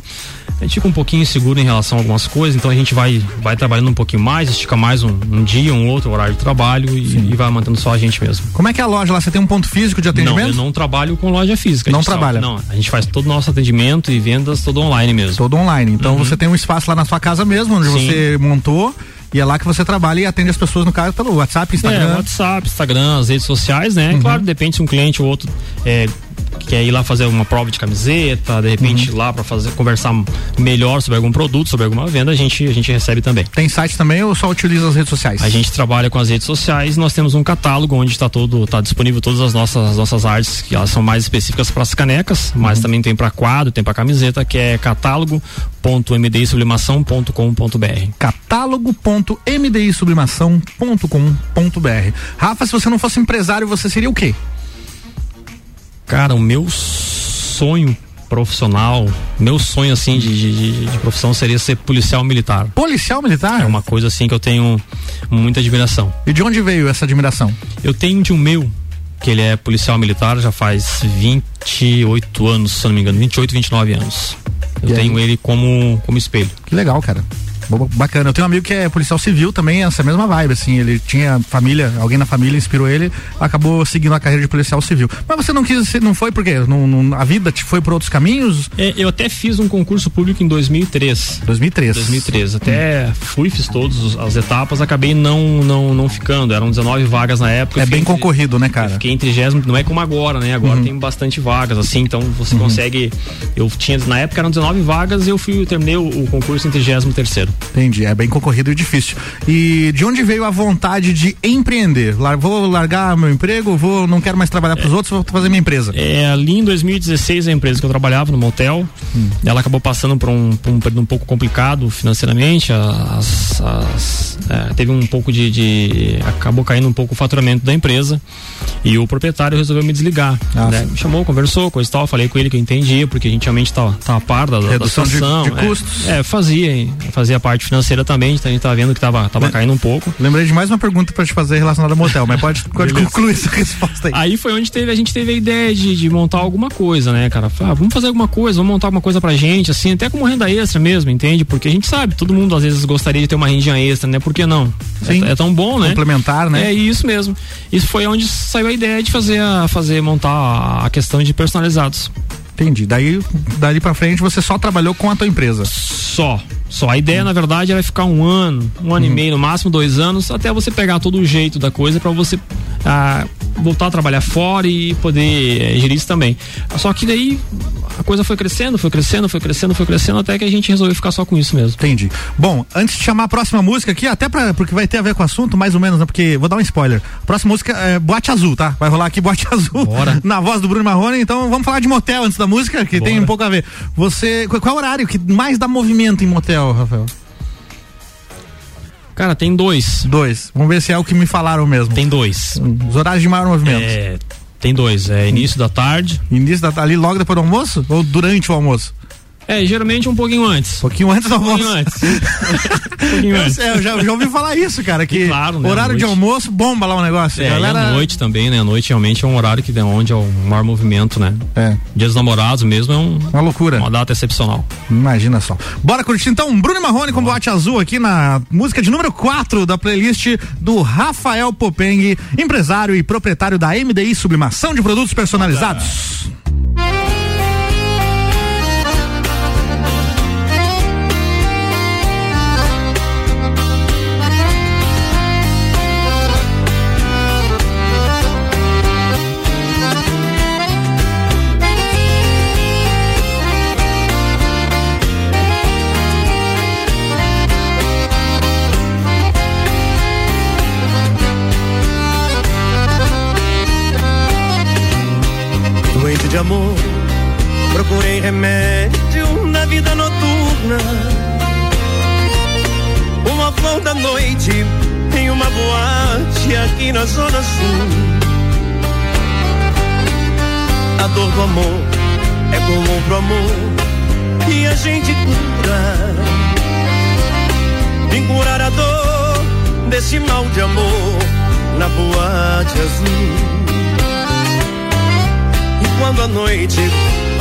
A gente fica um pouquinho inseguro em relação a algumas coisas, então a gente vai, vai trabalhando um pouquinho mais, estica mais um, um dia, um outro horário de trabalho e, e vai mantendo só a gente mesmo. Como é que é a loja lá? Você tem um ponto físico de Não, atendimento? eu não trabalho com loja física. Não só- trabalha? não, a gente faz todo o nosso atendimento e vendas todo online mesmo. Todo online. Então você tem um espaço lá na sua casa mesmo, onde Uhum. Sim. você montou. E é lá que você trabalha e atende as pessoas, no caso, pelo WhatsApp, Instagram. Uhum. É, WhatsApp, Instagram, as redes sociais, né? Claro, depende se um cliente ou outro é, quer ir lá fazer uma prova de camiseta, de repente Uhum. lá para fazer conversar melhor sobre algum produto, sobre alguma venda, a gente a gente recebe também. Tem site também ou só utiliza as redes sociais? A gente trabalha com as redes sociais, nós temos um catálogo onde está todo, está disponível todas as nossas as nossas artes, que elas são mais específicas para as canecas, Uhum. mas também tem para quadro, tem para camiseta, que é catálogo.mdisublimação.com.br. catálogo.mdisublimação.com.br. Rafa, se você não fosse empresário, você seria o quê? Cara, o meu sonho profissional, meu sonho assim de, de, de- profissão seria ser policial militar. Policial militar? É uma coisa assim que eu tenho muita admiração. E de onde veio essa admiração? Eu tenho de um meu, que ele é policial militar já faz 28 anos, se não me engano, 28, 29 anos. Eu E aí? tenho ele como, como espelho. Que legal, cara. Bacana. Eu tenho um amigo que é policial civil também, essa mesma vibe, assim. Ele tinha família, alguém na família inspirou ele, acabou seguindo a carreira de policial civil. Mas você não quis, ser- não foi porque não, não- a vida te foi por outros caminhos? É, eu até fiz um concurso público em 2003. 2003. 2003. Até fui, fiz todas as etapas, acabei não, não, não ficando. Eram 19 vagas na época. É bem entre- concorrido, né, cara? Fiquei em trigésimo, não é como agora, né? Agora Uhum. tem bastante vagas, assim, então você consegue. Eu tinha, na época eram 19 vagas e eu fui, eu terminei o, o concurso em 33 terceiro. Entendi, é bem concorrido e difícil. E de onde veio a vontade de empreender? Lar- vou largar meu emprego, vou, não quero mais trabalhar para os outros, vou fazer minha empresa. É, ali em 2016 a empresa que eu trabalhava no motel, ela acabou passando por um, por um período um pouco complicado financeiramente, as, as- é, teve um pouco de, de- acabou caindo um pouco o faturamento da empresa e o proprietário resolveu me desligar, Ah, né? Me chamou, conversou, coisa e tal, falei com ele que eu entendia, porque a gente realmente tá, tá a par da, da Redução de- situação. de é. custos. É, fazia, fazia a parte financeira também, então a gente tava vendo que tava, tava caindo um pouco. Lembrei de mais uma pergunta para te fazer relacionada ao motel, mas pode, pode concluir essa resposta aí. Aí foi onde teve, a gente teve a ideia de, de montar alguma coisa, né, cara? Ah, vamos fazer alguma coisa, vamos montar alguma coisa pra gente, assim, até como renda extra mesmo, entende? Porque a gente sabe, todo mundo às vezes gostaria de ter uma rendinha extra, né? Por que não? Sim. É, é tão bom, né? Complementar, né? É isso mesmo. Isso foi onde saiu a ideia de fazer, a, fazer montar a questão de personalizados. Entendi. Daí, dali pra frente, você só trabalhou com a tua empresa. Só. Só. A ideia, na verdade, era ficar um ano, um ano e meio, no máximo dois anos, até você pegar todo o jeito da coisa pra você ah, voltar a trabalhar fora e poder eh, gerir isso também. Só que daí a coisa foi crescendo, foi crescendo, foi crescendo, foi crescendo, até que a gente resolveu ficar só com isso mesmo. Entendi. Bom, antes de chamar a próxima música aqui, até pra, porque vai ter a ver com o assunto, mais ou menos, né? Porque vou dar um spoiler. Próxima música é Boate Azul, tá? Vai rolar aqui Boate (laughs) Azul. Bora. Na voz do Bruno Marrone. Então vamos falar de motel antes da música, que tem Bora. um pouco a ver. Você. Qual, qual é o horário que mais dá movimento em motel, Rafael? Cara, tem dois. Dois. Vamos ver se é o que me falaram mesmo. Tem dois. Os horários de maior movimento. É, tem dois. É início da tarde. Início da ali logo depois do almoço? Ou durante o almoço? É, geralmente um pouquinho antes. Um pouquinho antes do Um pouquinho almoço. antes. um pouquinho antes. sei, eu já, já ouvi falar isso, cara, que Claro, né, horário de almoço bomba lá o negócio. É, Galera... e à noite também, né? A noite realmente é um horário que é onde é o maior movimento, né? É. Dia dos namorados mesmo é um, Uma loucura. uma data excepcional. Imagina só. Bora curtir então Bruno Marrone com Boate Azul aqui na música de número 4 da playlist do Rafael Popeng, empresário e proprietário da MDI Sublimação de Produtos Personalizados.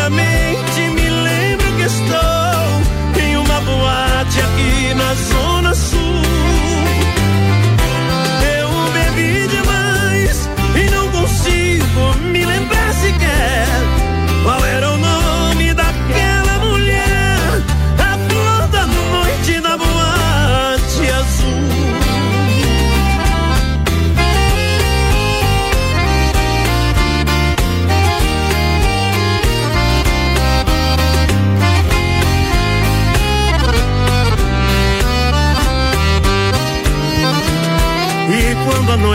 vagamente me lembro que estou em uma boate aqui na Zona Sul.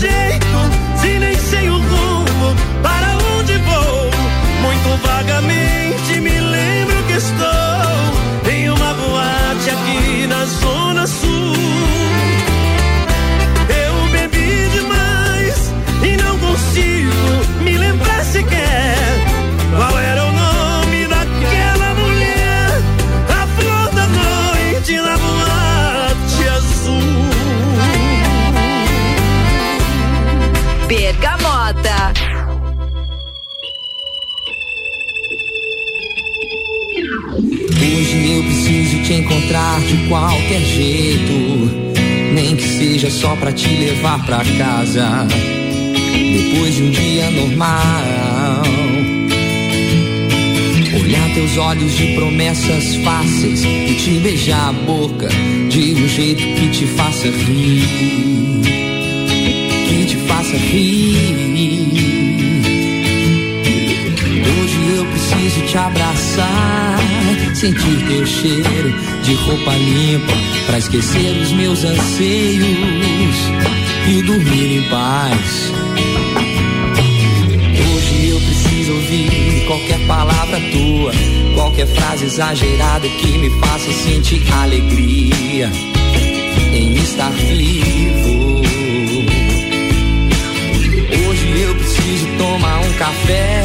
jeito, se nem sei o rumo, para onde vou? Muito vagamente me lembro que estou em uma boate aqui na Zona Sul. Eu bebi demais e não consigo me lembrar sequer qual era o Bergamota. Hoje eu preciso te encontrar de qualquer jeito, nem que seja só pra te levar pra casa. Depois de um dia normal, olhar teus olhos de promessas fáceis e te beijar a boca de um jeito que te faça rir, que te faça rir. Te abraçar, sentir teu cheiro de roupa limpa, pra esquecer os meus anseios e dormir em paz. Hoje eu preciso ouvir qualquer palavra tua, qualquer frase exagerada que me faça sentir alegria em estar vivo. Hoje eu preciso tomar um café,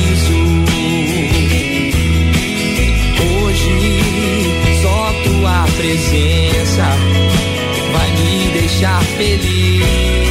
Presença vai me deixar feliz.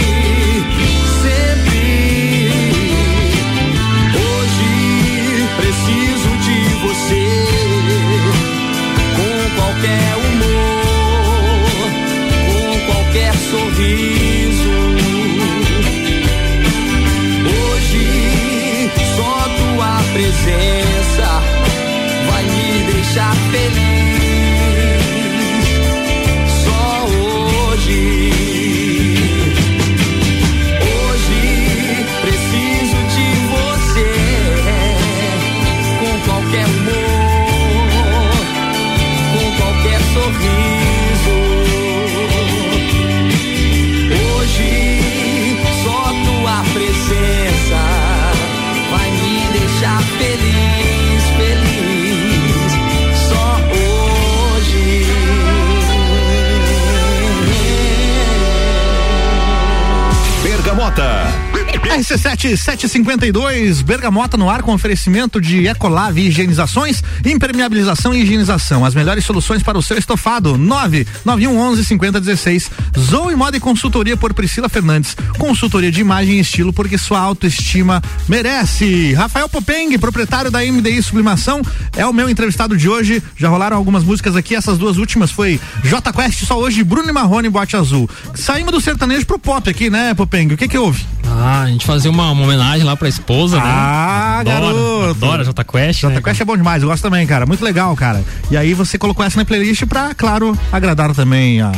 RC7 752, Bergamota no ar com oferecimento de Ecolave Higienizações, impermeabilização e higienização. As melhores soluções para o seu estofado. 99111 5016. Zoe Moda e Consultoria por Priscila Fernandes. Consultoria de imagem e estilo porque sua autoestima merece. Rafael Popeng, proprietário da MDI Sublimação, é o meu entrevistado de hoje. Já rolaram algumas músicas aqui, essas duas últimas foi J Quest só hoje, Bruno e Marrone Boate Azul. Saímos do sertanejo pro pop aqui, né, Popeng? O que que houve? Ah, a gente fazia uma, uma homenagem lá pra esposa, né? Ah, Adora, garoto. Adora Jota Quest, né? Jota Quest é bom demais, eu gosto também, cara. Muito legal, cara. E aí você colocou essa na playlist pra, claro, agradar também a.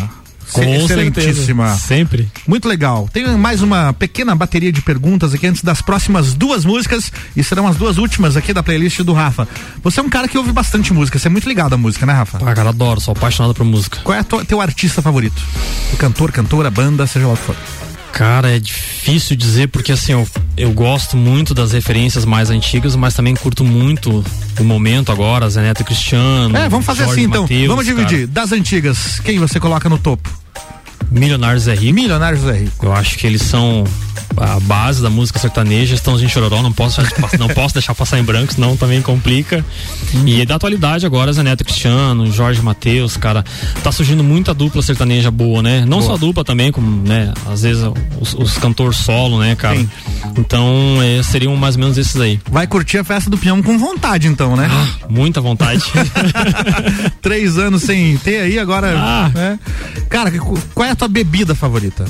Com excelentíssima. certeza. Sempre. Muito legal. Tem mais uma pequena bateria de perguntas aqui antes das próximas duas músicas e serão as duas últimas aqui da playlist do Rafa. Você é um cara que ouve bastante música, você é muito ligado à música, né, Rafa? Ah, cara, adoro, sou apaixonado por música. Qual é o teu artista favorito? O cantor, cantora, banda, seja lá o que for. Cara, é difícil dizer porque assim, eu, eu gosto muito das referências mais antigas, mas também curto muito o momento agora, Zé Neto e Cristiano. É, vamos fazer Jorge assim então. Mateus, vamos dividir. cara. Das antigas, quem você coloca no topo? Milionários é Rico. Milionários é Rico. Eu acho que eles são a base da música sertaneja, Estãozinho Chororó, não posso, (laughs) não posso deixar passar em branco, senão também complica. E da atualidade agora, Zé Neto Cristiano, Jorge Mateus, cara, tá surgindo muita dupla sertaneja boa, né? Não Boa. só dupla também, como, né, às vezes os, os cantores solo, né, cara? Sim. Então, é, seriam mais ou menos esses aí. Vai curtir a festa do peão com vontade, então, né? Muita vontade. (laughs) Três anos sem ter aí, agora. Ah. né? Cara, qual é a tua bebida favorita?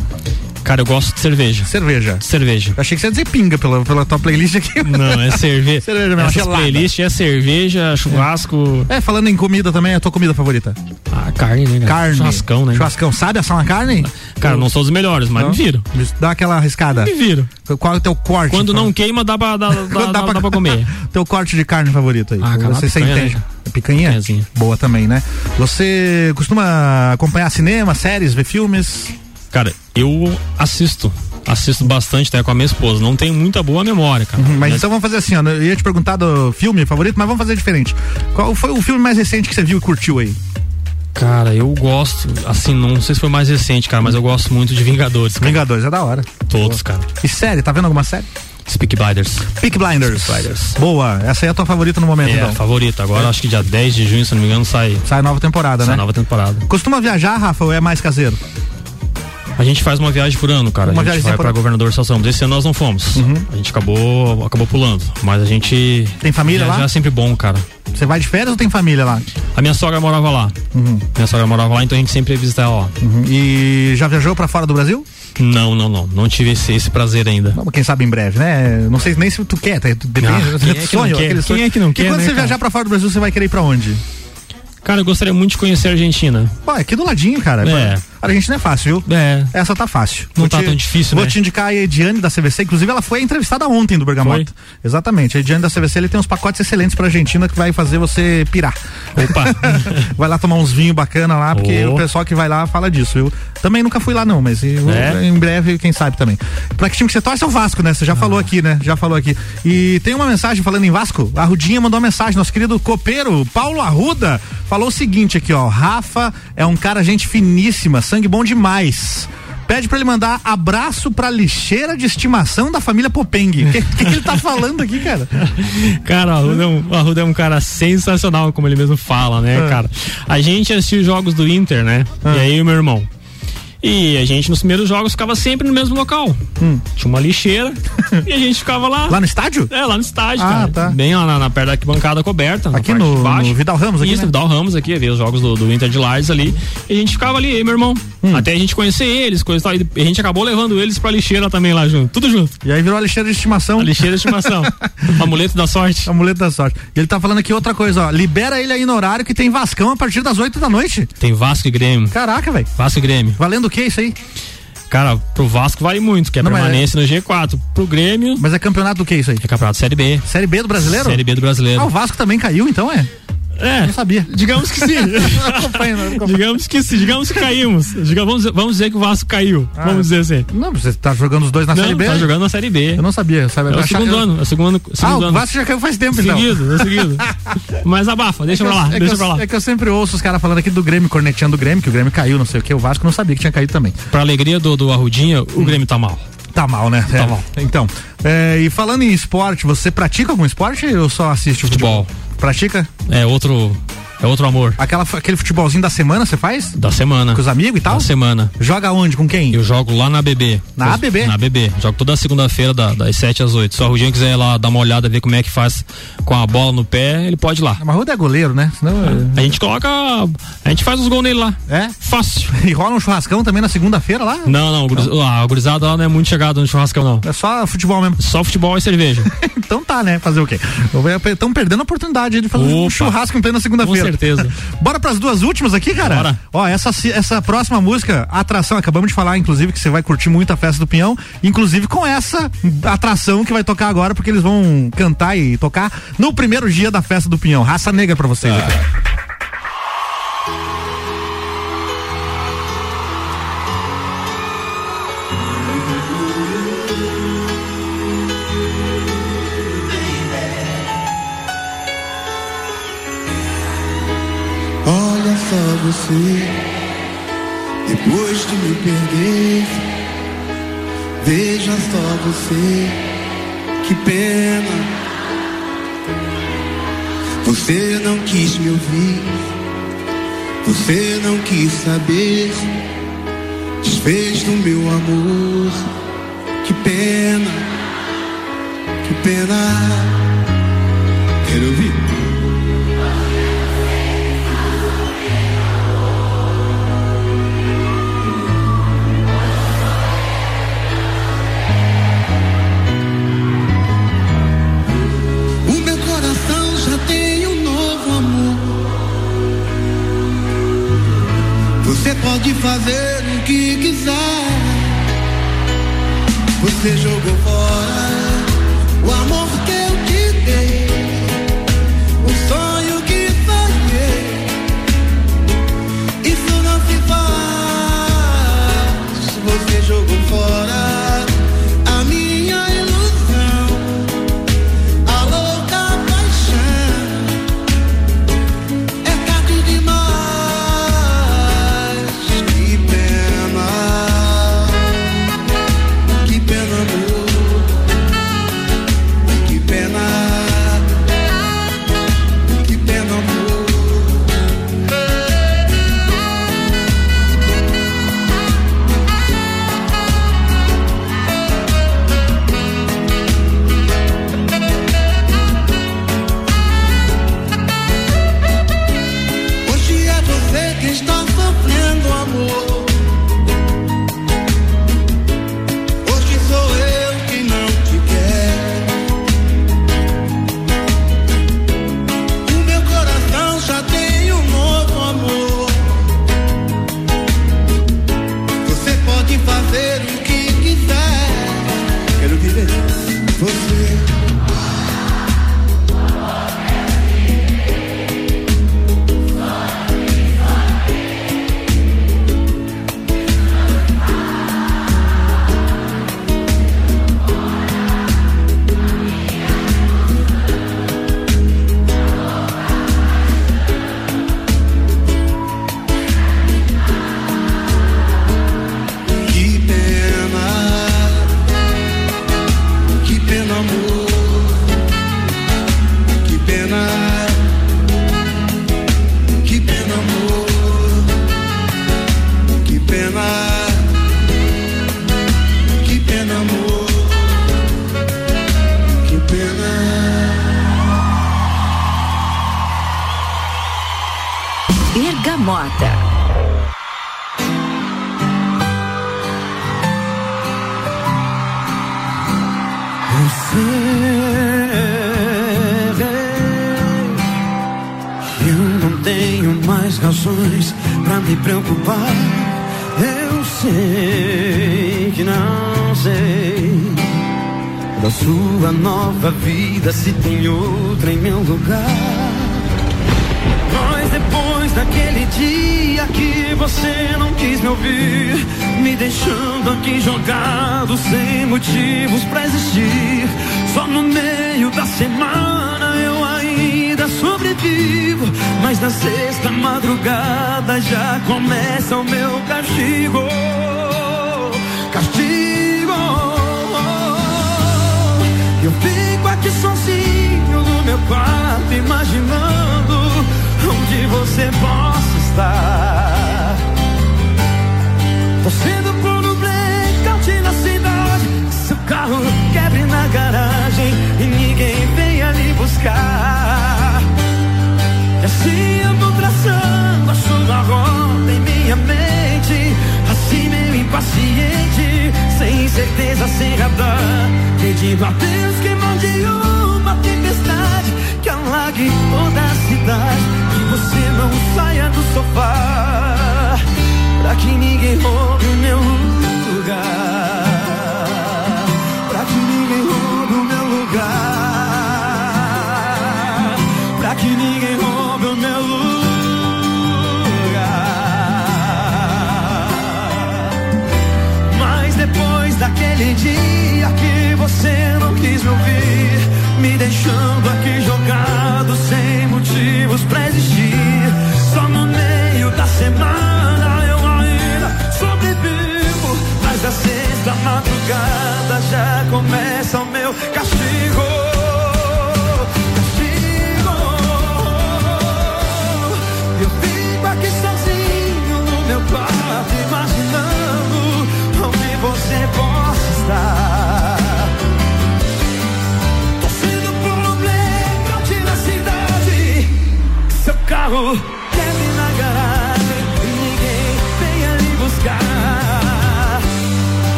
Cara, eu gosto de cerveja. Cerveja. Cerveja. Eu achei que você ia dizer pinga pela, pela tua playlist aqui. (laughs) Não, é cerveja. (laughs) Cerveja mesmo, playlist é cerveja, churrasco. É, falando em comida também, a tua comida favorita? Ah, carne, né? Carne. Churrascão, né? Churrascão. Sabe assar uma carne? Cara, não sou dos melhores, mas Não? me viro. Dá aquela arriscada. Me viro. Qual é o teu corte? Quando então? não queima, dá pra, dá, (laughs) dá, dá, dá pra comer. Teu corte de carne favorito aí. Ah, cara, você, você entende? né? Picanha? Picanhazinha. Boa também, né? Você costuma acompanhar cinema, séries, ver filmes? Cara, eu assisto. Assisto bastante até com a minha esposa. Não tenho muita boa memória, cara. Uhum, Mas então vamos fazer assim, ó. Eu ia te perguntar do filme favorito, mas vamos fazer diferente. Qual foi o filme mais recente que você viu e curtiu aí? Cara, eu gosto, assim, não sei se foi mais recente, cara, mas eu gosto muito de Vingadores. cara. Vingadores, é da hora. Todos, cara. E série, tá vendo alguma série? Speak Blinders. Peak Blinders. Blinders. Boa, essa aí é a tua favorita no momento, É, então. favorita. Agora acho que dia 10 de junho, se não me engano, sai, Sai nova temporada, sai né? nova temporada. Costuma viajar, Rafa, ou é mais caseiro? A gente faz uma viagem por ano, cara. Uma a gente viagem vai ano. Governador Salsão. Esse ano nós não fomos. A gente acabou, acabou pulando. Mas a gente. Tem família lá? é sempre bom, cara. Você vai de férias ou tem família lá? A minha sogra morava lá. Uhum. Minha sogra morava lá, então a gente sempre ia visitar ela lá. Uhum. E já viajou pra fora do Brasil? Não, não, não. Não tive esse, esse prazer ainda. Não, quem sabe em breve, né? Não sei nem se tu quer, tá? Depende Ah, do quem é que sonho, Quem sonho. é que não e quer, quando né, você cara? viajar pra fora do Brasil, você vai querer ir pra onde? Cara, eu gostaria muito de conhecer a Argentina. Pô, é aqui do ladinho, cara. É. A Argentina é fácil, viu? É. Essa tá fácil. Não Vou tá te- tão difícil, Vou né? te indicar a Ediane da CVC, inclusive ela foi entrevistada ontem do Bergamota. Foi? Exatamente. A Ediane da CVC ele tem uns pacotes excelentes pra Argentina que vai fazer você pirar. Opa! (laughs) vai lá tomar uns vinhos bacana lá, porque Oh. o pessoal que vai lá fala disso. Eu também nunca fui lá, não, mas eu- É? em breve, quem sabe também. Pra que time que você torce é o Vasco, né? Você já Ah. falou aqui, né? Já falou aqui. E tem uma mensagem falando em Vasco. A Rudinha mandou uma mensagem. Nosso querido copeiro, Paulo Arruda, falou o seguinte aqui, ó. Rafa é um cara gente finíssima, sangue bom demais. Pede pra ele mandar abraço pra lixeira de estimação da família Popengue. O que, que, ele tá falando aqui, cara? (laughs) Cara, o Arruda, é um, o Arruda é um cara sensacional, como ele mesmo fala, né, Ah. cara? A gente assistiu os jogos do Inter, né? Ah. E aí o meu irmão. E a gente, nos primeiros jogos, ficava sempre no mesmo local. Tinha uma lixeira (laughs) e a gente ficava lá. Hum. Lá no estádio? É, lá no estádio, Ah, cara. tá. Bem lá na, na perto da arquibancada coberta. Aqui no- no Vidal Ramos aqui, Isso, né? Vidal Ramos aqui, ver os jogos do, do Inter de Lages ali. E a gente ficava ali, eu meu irmão. Hum. Até a gente conhecer eles, coisa e tal. E a gente acabou levando eles pra lixeira também lá junto. Tudo junto. E aí virou a lixeira de estimação. A lixeira de estimação. (laughs) Amuleto da sorte. Amuleto da sorte. E ele tá falando aqui outra coisa, ó. Libera ele aí no horário que tem Vascão a partir das 8 da noite. Tem Vasco e Grêmio. Caraca, velho. Vasco e Grêmio. Valendo que isso aí? Cara, pro Vasco vale muito, que é Não, permanência no G4. Pro Grêmio. Mas é campeonato do que isso aí? É campeonato Série B. Série B do brasileiro? Série B do brasileiro. Ah, o Vasco também caiu, então é? É. Não sabia. Digamos que sim. (laughs) acompanho, não acompanho. digamos que sim, digamos que caímos. Diga- vamos, dizer que o Vasco caiu. Ah. vamos dizer assim. Não, você tá jogando os dois na Não, Série B? tá jogando na Série B. Eu não sabia, sabe? É o segundo eu- ano, é o segundo ano. Ah, Segundo o ano. Vasco já caiu faz tempo, então. Seguido, é seguido. (laughs) Mas abafa, deixa É pra lá, é que deixa eu- pra lá. É que eu sempre ouço os caras falando aqui do Grêmio, corneteando o Grêmio, que o Grêmio caiu, não sei o que. O Vasco não sabia que tinha caído também. Pra alegria do, do Arrudinha, o Grêmio tá mal. Tá mal, né? Tá É. mal. Então, é, e falando em esporte, você pratica algum esporte ou só assiste o futebol? Futebol. Pratica? É outro É outro amor. Aquela, aquele futebolzinho da semana você faz? Da semana. Com os amigos e tal? Da semana. Joga onde? Com quem? Eu jogo lá na BB. Na ABB? Na ABB. Jogo toda segunda-feira, da- das 7 às 8. Se o Rudinho quiser ir lá dar uma olhada, ver como é que faz com a bola no pé, ele pode ir lá. Mas o é goleiro, né? Senão, A gente coloca. A gente faz os gols nele lá. É? Fácil. (laughs) E rola um churrascão também na segunda-feira lá? Não, não, guriz- a gurizada lá não é muito chegada no churrascão, não. É só futebol mesmo. Só futebol e cerveja. (laughs) então tá, né? Fazer o quê? Estão perdendo a oportunidade de fazer um Opa. churrasco em plena segunda-feira. Com certeza. (laughs) Bora pras duas últimas aqui, cara? Bora. Ó, essa, essa próxima música, atração, acabamos de falar, inclusive, que você vai curtir muito a festa do Pinhão, inclusive com essa atração que vai tocar agora, porque eles vão cantar e tocar no primeiro dia da festa do Pinhão. Raça negra pra vocês aqui. Perder, veja só você, que pena. Você não quis me ouvir, você não quis saber, desfez do meu amor, que pena, que pena. Quero ouvir. Pode fazer o que quiser. Você jogou fora o amor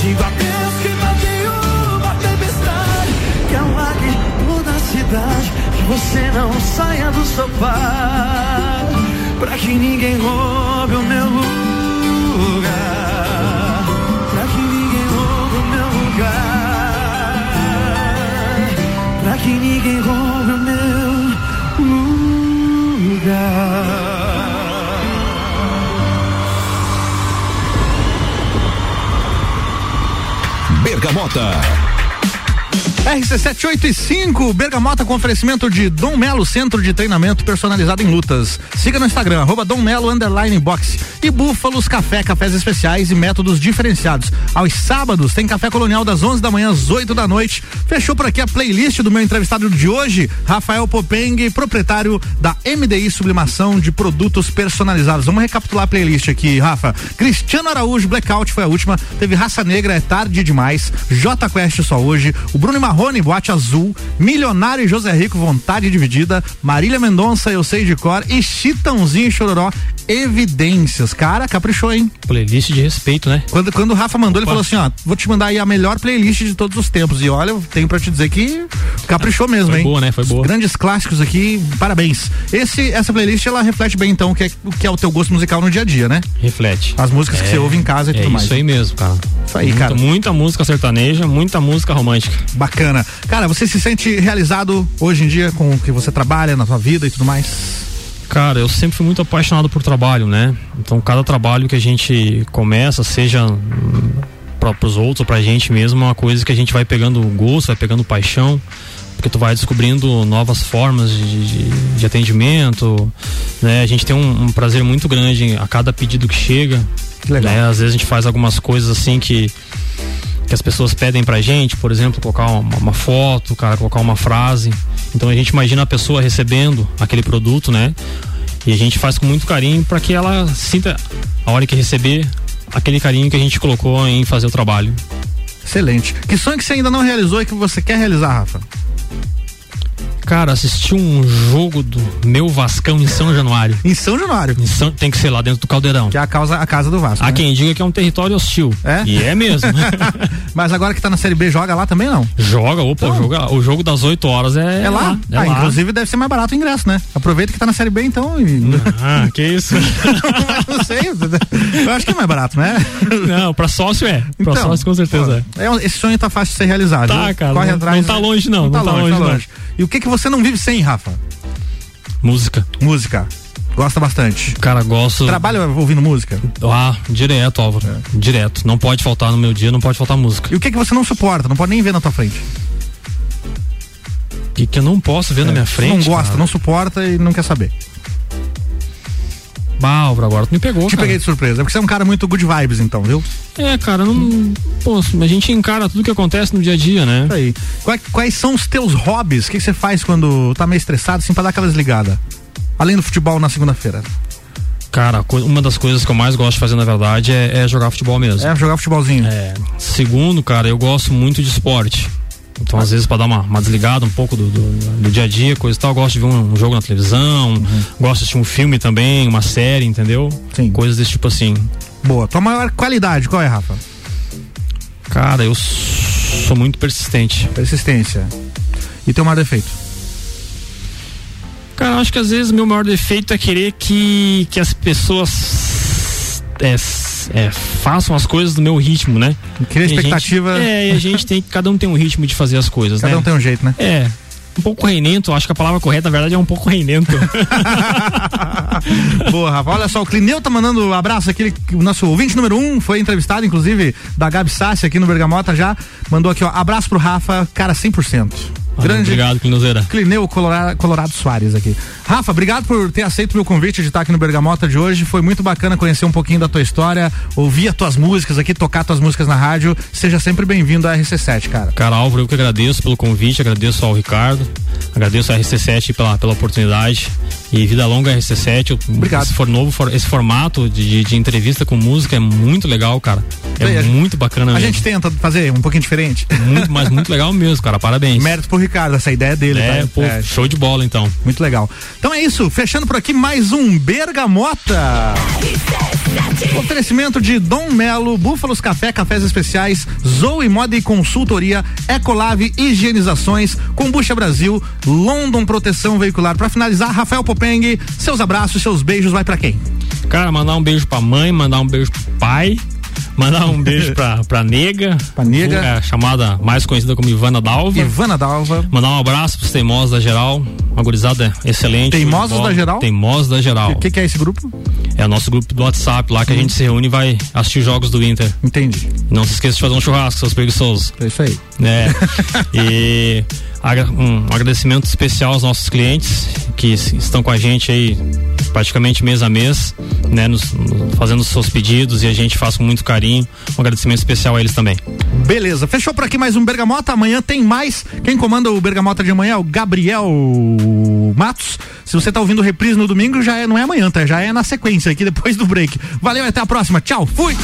radar. Pedindo a Deus que mande uma tempestade. Que alague toda a cidade. Que você não saia do sofá. Pra que ninguém roube o meu lugar. Pra que ninguém roube o meu lugar. Pra que ninguém roube Bergamota. RC785, Bergamota com oferecimento de Dom Melo Centro de Treinamento Personalizado em Lutas. Siga no Instagram, arroba Dom Melo Underline. E Búfalos Café, cafés especiais e métodos diferenciados. Aos sábados tem café colonial das 11 da manhã às 8 da noite. Fechou por aqui a playlist do meu entrevistado de hoje, Rafael Popeng, proprietário da MDI Sublimação de Produtos Personalizados. Vamos recapitular a playlist aqui, Rafa. Cristiano Araújo, Blackout foi a última. Teve Raça Negra, é tarde demais. J Quest só hoje. O Bruno Marrone, Boate Azul. Milionário e José Rico, Vontade Dividida. Marília Mendonça, Eu Sei de Cor. E Chitãozinho e Chororó, Evidências. Cara, caprichou, hein? Playlist de respeito, né? Quando, quando o Rafa mandou, ele falou assim: ó, vou te mandar aí a melhor playlist de todos os tempos. E olha, eu tenho pra te dizer que caprichou mesmo, Foi hein? boa, né? Foi boa. Grandes clássicos aqui, parabéns. Esse, essa playlist, ela reflete bem, então, o que é, o que é o teu gosto musical no dia a dia, né? Reflete. As músicas que É, você ouve em casa e é tudo mais. Isso aí mesmo, cara. Isso aí, muita, cara. Muita música sertaneja, muita música romântica. Bacana. Cara, você se sente realizado hoje em dia com o que você trabalha na sua vida e tudo mais? Cara, eu sempre fui muito apaixonado por trabalho, né? Então, cada trabalho que a gente começa, seja para os outros ou pra gente mesmo, é uma coisa que a gente vai pegando gosto, vai pegando paixão, porque tu vai descobrindo novas formas de, de, de atendimento, né? A gente tem um, um prazer muito grande a cada pedido que chega. Que legal. Né? Às vezes a gente faz algumas coisas assim que que as pessoas pedem pra gente, por exemplo, colocar uma, uma foto, cara, colocar uma frase. Então a gente imagina a pessoa recebendo aquele produto, né? E a gente faz com muito carinho para que ela sinta a hora que receber aquele carinho que a gente colocou em fazer o trabalho. Excelente. Que sonho que você ainda não realizou e que você quer realizar, Rafa? Cara, assisti um jogo do meu Vascão em São Januário. Em São Januário? Em São, tem que ser lá dentro do Caldeirão. Que é a, causa, a casa do Vasco. Há né? quem diga que é um território hostil. É? E é mesmo. (laughs) Mas agora que tá na Série B, joga lá também não? Joga, opa, o, jogo, o jogo das 8 horas é, É lá? É ah, lá. inclusive deve ser mais barato o ingresso, né? Aproveita que tá na Série B então e... Ah, que isso? (laughs) não sei. Eu acho que é mais barato, né? Não, pra sócio é. Pra sócio com certeza pô, é. Esse sonho tá fácil de ser realizado. Tá, cara, Corre não- atrás. não tá longe, não, Não, não tá, tá longe, longe, tá não. E o que que você não vive sem, Rafa? Música. Música. Gosta bastante. Cara, gosto. Trabalha ouvindo música? Ah, direto, Álvaro. Direto. Não pode faltar no meu dia, não pode faltar música. E o que que você não suporta? Não pode nem ver na tua frente. O que, que eu não posso ver na minha frente? Não gosta, cara? não suporta e não quer saber. Álvaro, agora tu me pegou, Te cara. peguei de surpresa. É porque você é um cara muito good vibes, então, viu? É, cara, não. Pô, a gente encara tudo que acontece no dia a dia, né? Isso aí. Quais, quais são os teus hobbies? O que que você faz quando tá meio estressado, assim, pra dar aquela desligada? Além do futebol na segunda-feira. Cara, uma das coisas que eu mais gosto de fazer, na verdade, é, é jogar futebol mesmo. É, jogar futebolzinho. É. Segundo, cara, eu gosto muito de esporte. Então, às vezes, pra dar uma, uma desligada um pouco do, do, do dia a dia, coisa e tal, eu gosto de ver um, um jogo na televisão, gosto de assistir um filme também, uma série, entendeu? Sim. Coisas desse tipo assim. Boa. Tua maior qualidade, qual é, Rafa? Cara, eu sou muito persistente. Persistência. E teu maior defeito? Cara, acho que às vezes meu maior defeito é querer que, que as pessoas é, é, façam as coisas do meu ritmo, né? Cria E a gente- expectativa. é, e a gente tem, cada um tem um ritmo de fazer as coisas, Cada né? um tem um jeito, né? É. Um pouco reinento, acho que a palavra correta, na verdade, é um pouco reinento. (laughs) Boa, Rafa. Olha só, o Clineu tá mandando um abraço aqui. O nosso ouvinte número um foi entrevistado, inclusive, da Gabi Sassi aqui no Bergamota já. Mandou aqui, ó. Abraço pro Rafa, cara, 100%. Grande. Obrigado, Clinozeira. Clineu Colorado, Colorado Soares aqui. Rafa, obrigado por ter aceito o meu convite de estar aqui no Bergamota de hoje. Foi muito bacana conhecer um pouquinho da tua história, ouvir as tuas músicas aqui, tocar tuas músicas na rádio. Seja sempre bem-vindo à RC7, cara. Cara, Álvaro, eu que agradeço pelo convite, agradeço ao Ricardo, agradeço à RC7 pela, pela oportunidade. E vida longa RC7. Obrigado. Esse, for novo, for- esse formato de, de, entrevista com música é muito legal, cara. É Bem, muito bacana A mesmo. gente tenta fazer um pouquinho diferente. Muito, mas muito (laughs) legal mesmo, cara. Parabéns. Mérito pro Ricardo, essa ideia dele, É, tá? pô, show de bola então. Muito legal. Então é isso, fechando por aqui mais um Bergamota. Oferecimento de Dom Melo, Búfalos Café, Cafés Especiais, Zoe Moda e Consultoria, Ecolave Higienizações, Combucha Brasil, London Proteção Veicular. Pra finalizar, Rafael Popeng, seus abraços, seus beijos, vai pra quem? Cara, mandar um beijo pra mãe, mandar um beijo pro pai, mandar um beijo pra, pra nega. Pra nega. É, chamada mais conhecida como Ivana Dalva. Ivana Dalva. Mandar um abraço pros teimosos da geral. Uma gurizada excelente. Teimosos da Geral? Teimosos da geral. O que, que é esse grupo? É o nosso grupo do WhatsApp lá que a gente se reúne e vai assistir jogos do Inter. Entendi. Não se esqueça de fazer um churrasco, seus preguiçosos. É isso aí. É. (laughs) e um agradecimento especial aos nossos clientes que estão com a gente aí praticamente mês a mês, né, nos, fazendo os seus pedidos e a gente faz com muito carinho. Um agradecimento especial a eles também. Beleza, fechou por aqui mais um Bergamota. Amanhã tem mais. Quem comanda o Bergamota de amanhã é o Gabriel Matos. Se você tá ouvindo reprise no domingo, já é, não é amanhã, tá? Já é na sequência aqui depois do break. Valeu, até a próxima. Tchau, fui!